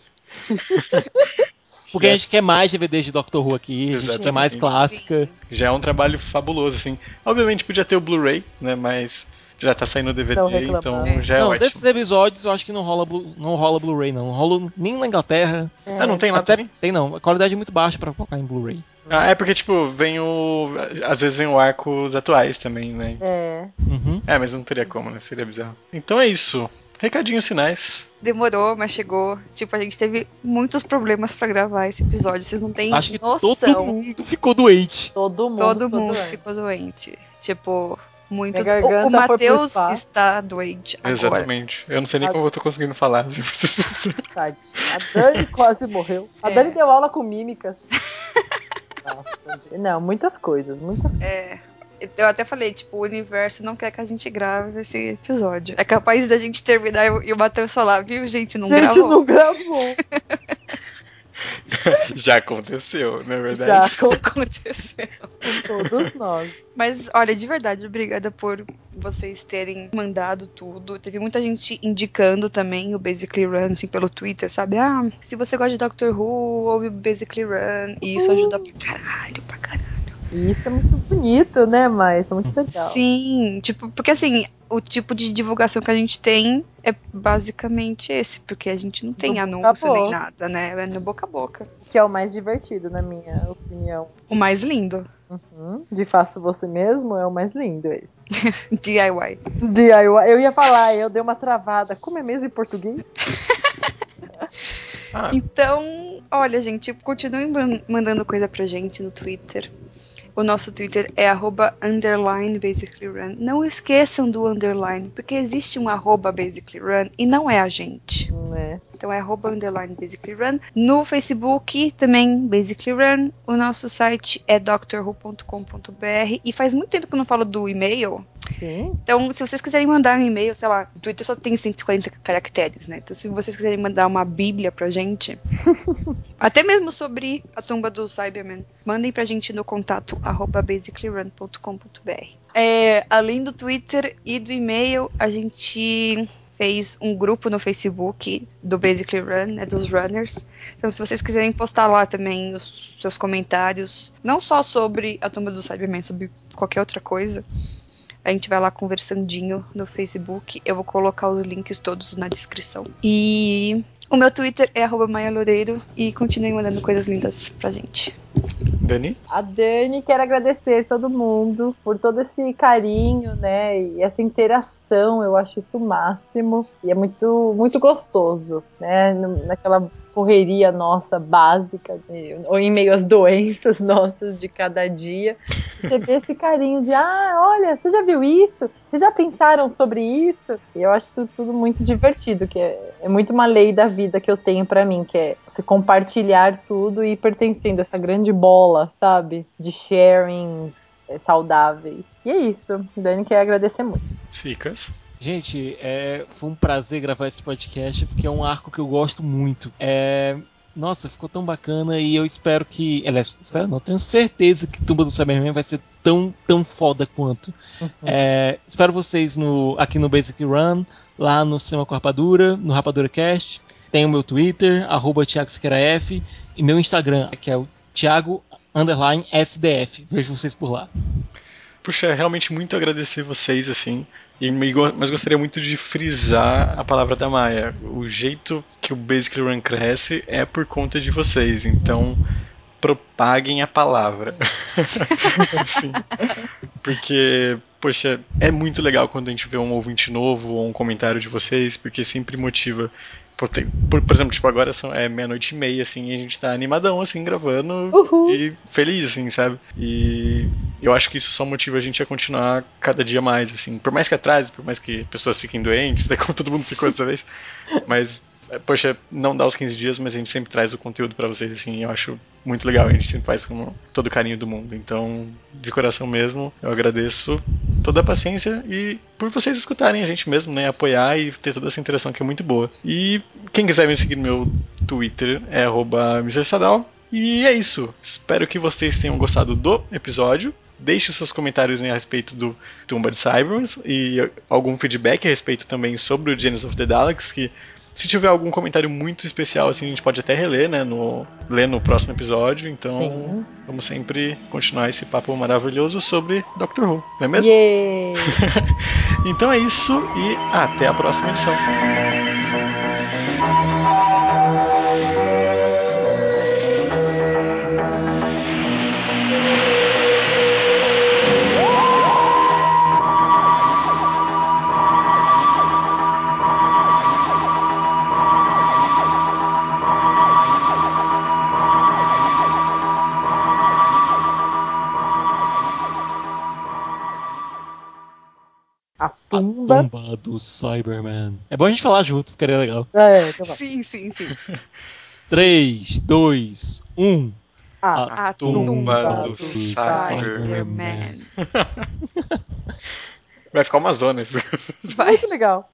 Porque a gente quer mais DVDs de Doctor Who aqui, a gente quer mais Exatamente. clássica. Já é um trabalho fabuloso, assim. Obviamente podia ter o Blu-ray, né? Mas já tá saindo o DVD, então já é não, ótimo. desses episódios eu acho que não rola, não rola Blu-ray, não. Não rola nem na Inglaterra. Ah, não tem lá Até também? tem não. A qualidade é muito baixa pra colocar em Blu-ray. Ah, é porque, tipo, vem o. Às vezes vem o arcos atuais também, né? É. Uhum. É, mas não teria como, né? Seria bizarro. Então é isso. Recadinhos finais. Demorou, mas chegou. Tipo, a gente teve muitos problemas pra gravar esse episódio. Vocês não têm Acho que noção. todo mundo ficou doente. Todo mundo. Todo ficou mundo doente. ficou doente. Tipo, muito. Minha O, o Matheus está doente agora. Exatamente. Eu não sei nem Ah. como eu tô conseguindo falar. Tadinha. A Dani quase morreu. A É. Dani deu aula com mímicas. Nossa, gente. Não, muitas coisas, muitas coisas. É. Eu até falei, tipo, o universo não quer que a gente grave esse episódio. É capaz da gente terminar e o- o Matheus falar, viu, gente, não A gente gravou. não gravou. [laughs] [laughs] Já aconteceu, não é verdade? Já com Aconteceu. todos nós. Mas, olha, de verdade, obrigada por vocês terem mandado tudo. Teve muita gente indicando também o Basically Run, assim, pelo Twitter, sabe? Ah, se você gosta de Doctor Who, ouve o Basically Run. E isso ajuda pra caralho, pra caralho. E isso é muito bonito, né, mas é muito legal. Sim, tipo, porque assim, o tipo de divulgação que a gente tem é basicamente esse, porque a gente não tem anúncio nem nada, né? É no boca a boca. Que é o mais divertido, na minha opinião. O mais lindo. Uhum. De faço você mesmo é o mais lindo esse. [laughs] DIY. DIY. Eu ia falar, eu dei uma travada. Como é mesmo em português? [laughs] Ah, Então, olha, gente, continuem man- mandando coisa pra gente no Twitter. O nosso Twitter é arroba underline basically run. Não esqueçam do underline, porque existe um arroba basically run e não é a gente. né? Então é arroba underline basically run. No Facebook também basically run. O nosso site é drwho.com.br e faz muito tempo que eu não falo do e-mail. Sim. Então, se vocês quiserem mandar um e-mail, sei lá, o Twitter só tem 140 caracteres, né? Então, se vocês quiserem mandar uma bíblia pra gente, [laughs] até mesmo sobre a tumba do Cyberman, mandem pra gente no contato arroba basicallyrun.com.br. É, além do Twitter e do e-mail, a gente fez um grupo no Facebook do Basically Run, né, dos runners. Então, se vocês quiserem postar lá também os seus comentários, não só sobre a tumba do Cyberman, sobre qualquer outra coisa, a gente vai lá conversandinho no Facebook. Eu vou colocar os links todos na descrição. E o meu Twitter é Maia Loureiro e continuem mandando coisas lindas pra gente. Dani? A Dani, quero agradecer todo mundo por todo esse carinho, né? E essa interação, eu acho isso o máximo. E é muito, muito gostoso, né? Naquela correria nossa básica, ou em meio às doenças [laughs] nossas de cada dia. Você vê esse carinho de, ah, olha, você já viu isso? Vocês já pensaram sobre isso? E eu acho isso tudo muito divertido, que é, é muito uma lei da vida que eu tenho pra mim, que é se compartilhar tudo e pertencendo a essa grande bola, sabe? De sharings é, saudáveis. E é isso. Dani quer agradecer muito. Cicas? Gente, é, foi um prazer gravar esse podcast porque é um arco que eu gosto muito. É, nossa, ficou tão bacana e eu espero que. Aliás, espero não, tenho certeza que Tumba do Cyberman vai ser tão, tão foda quanto. É, espero vocês no, aqui no Basic Run, lá no Cinema com Rapadura, no Rapadura Cast. Tem o meu Twitter, arroba Thiago Siqueira F, e meu Instagram, que é o Thiago underline SDF. Vejo vocês por lá. Puxa, realmente muito agradecer vocês, assim. E mas gostaria muito de frisar a palavra da Maia. O jeito que o Basic Run cresce é por conta de vocês. Então, propaguem a palavra. [laughs] Assim. Porque, poxa, é muito legal quando a gente vê um ouvinte novo ou um comentário de vocês, porque sempre motiva. Por, por- por exemplo, tipo, agora são, é meia-noite e meia, assim, e a gente tá animadão, assim, gravando Uhul. e feliz, assim, sabe? E eu acho que isso só motiva a gente a continuar cada dia mais, assim. Por mais que atrase, por mais que pessoas fiquem doentes, [laughs] né, como todo mundo ficou dessa vez. Mas, poxa, não dá os 15 dias, mas a gente sempre traz o conteúdo pra vocês, assim, eu acho muito legal. A gente sempre faz com todo o carinho do mundo. Então, de coração mesmo, eu agradeço toda a paciência e por vocês escutarem a gente mesmo, né? Apoiar e ter toda essa interação que é muito boa. E quem quiser me seguir no meu Twitter é arroba Mr. Sadal. E é isso. Espero que vocês tenham gostado do episódio. Deixe seus comentários a respeito do Tumba de Cyberns e algum feedback a respeito também sobre o Genesis of the Daleks, que se tiver algum comentário muito especial, assim, a gente pode até reler, né? No, ler no próximo episódio. Então, Sim. vamos sempre continuar esse papo maravilhoso sobre Doctor Who, não é mesmo? Yay! [laughs] Então é isso e até a próxima edição. Tumba. Tumba do Cyberman. É bom a gente falar junto, porque é legal. É, então vai. Sim, sim, sim. 3, 2, 1. A A tumba tumba do do Cyberman. Cyberman. [laughs] [laughs] Vai ficar uma zona isso. Vai. muito legal.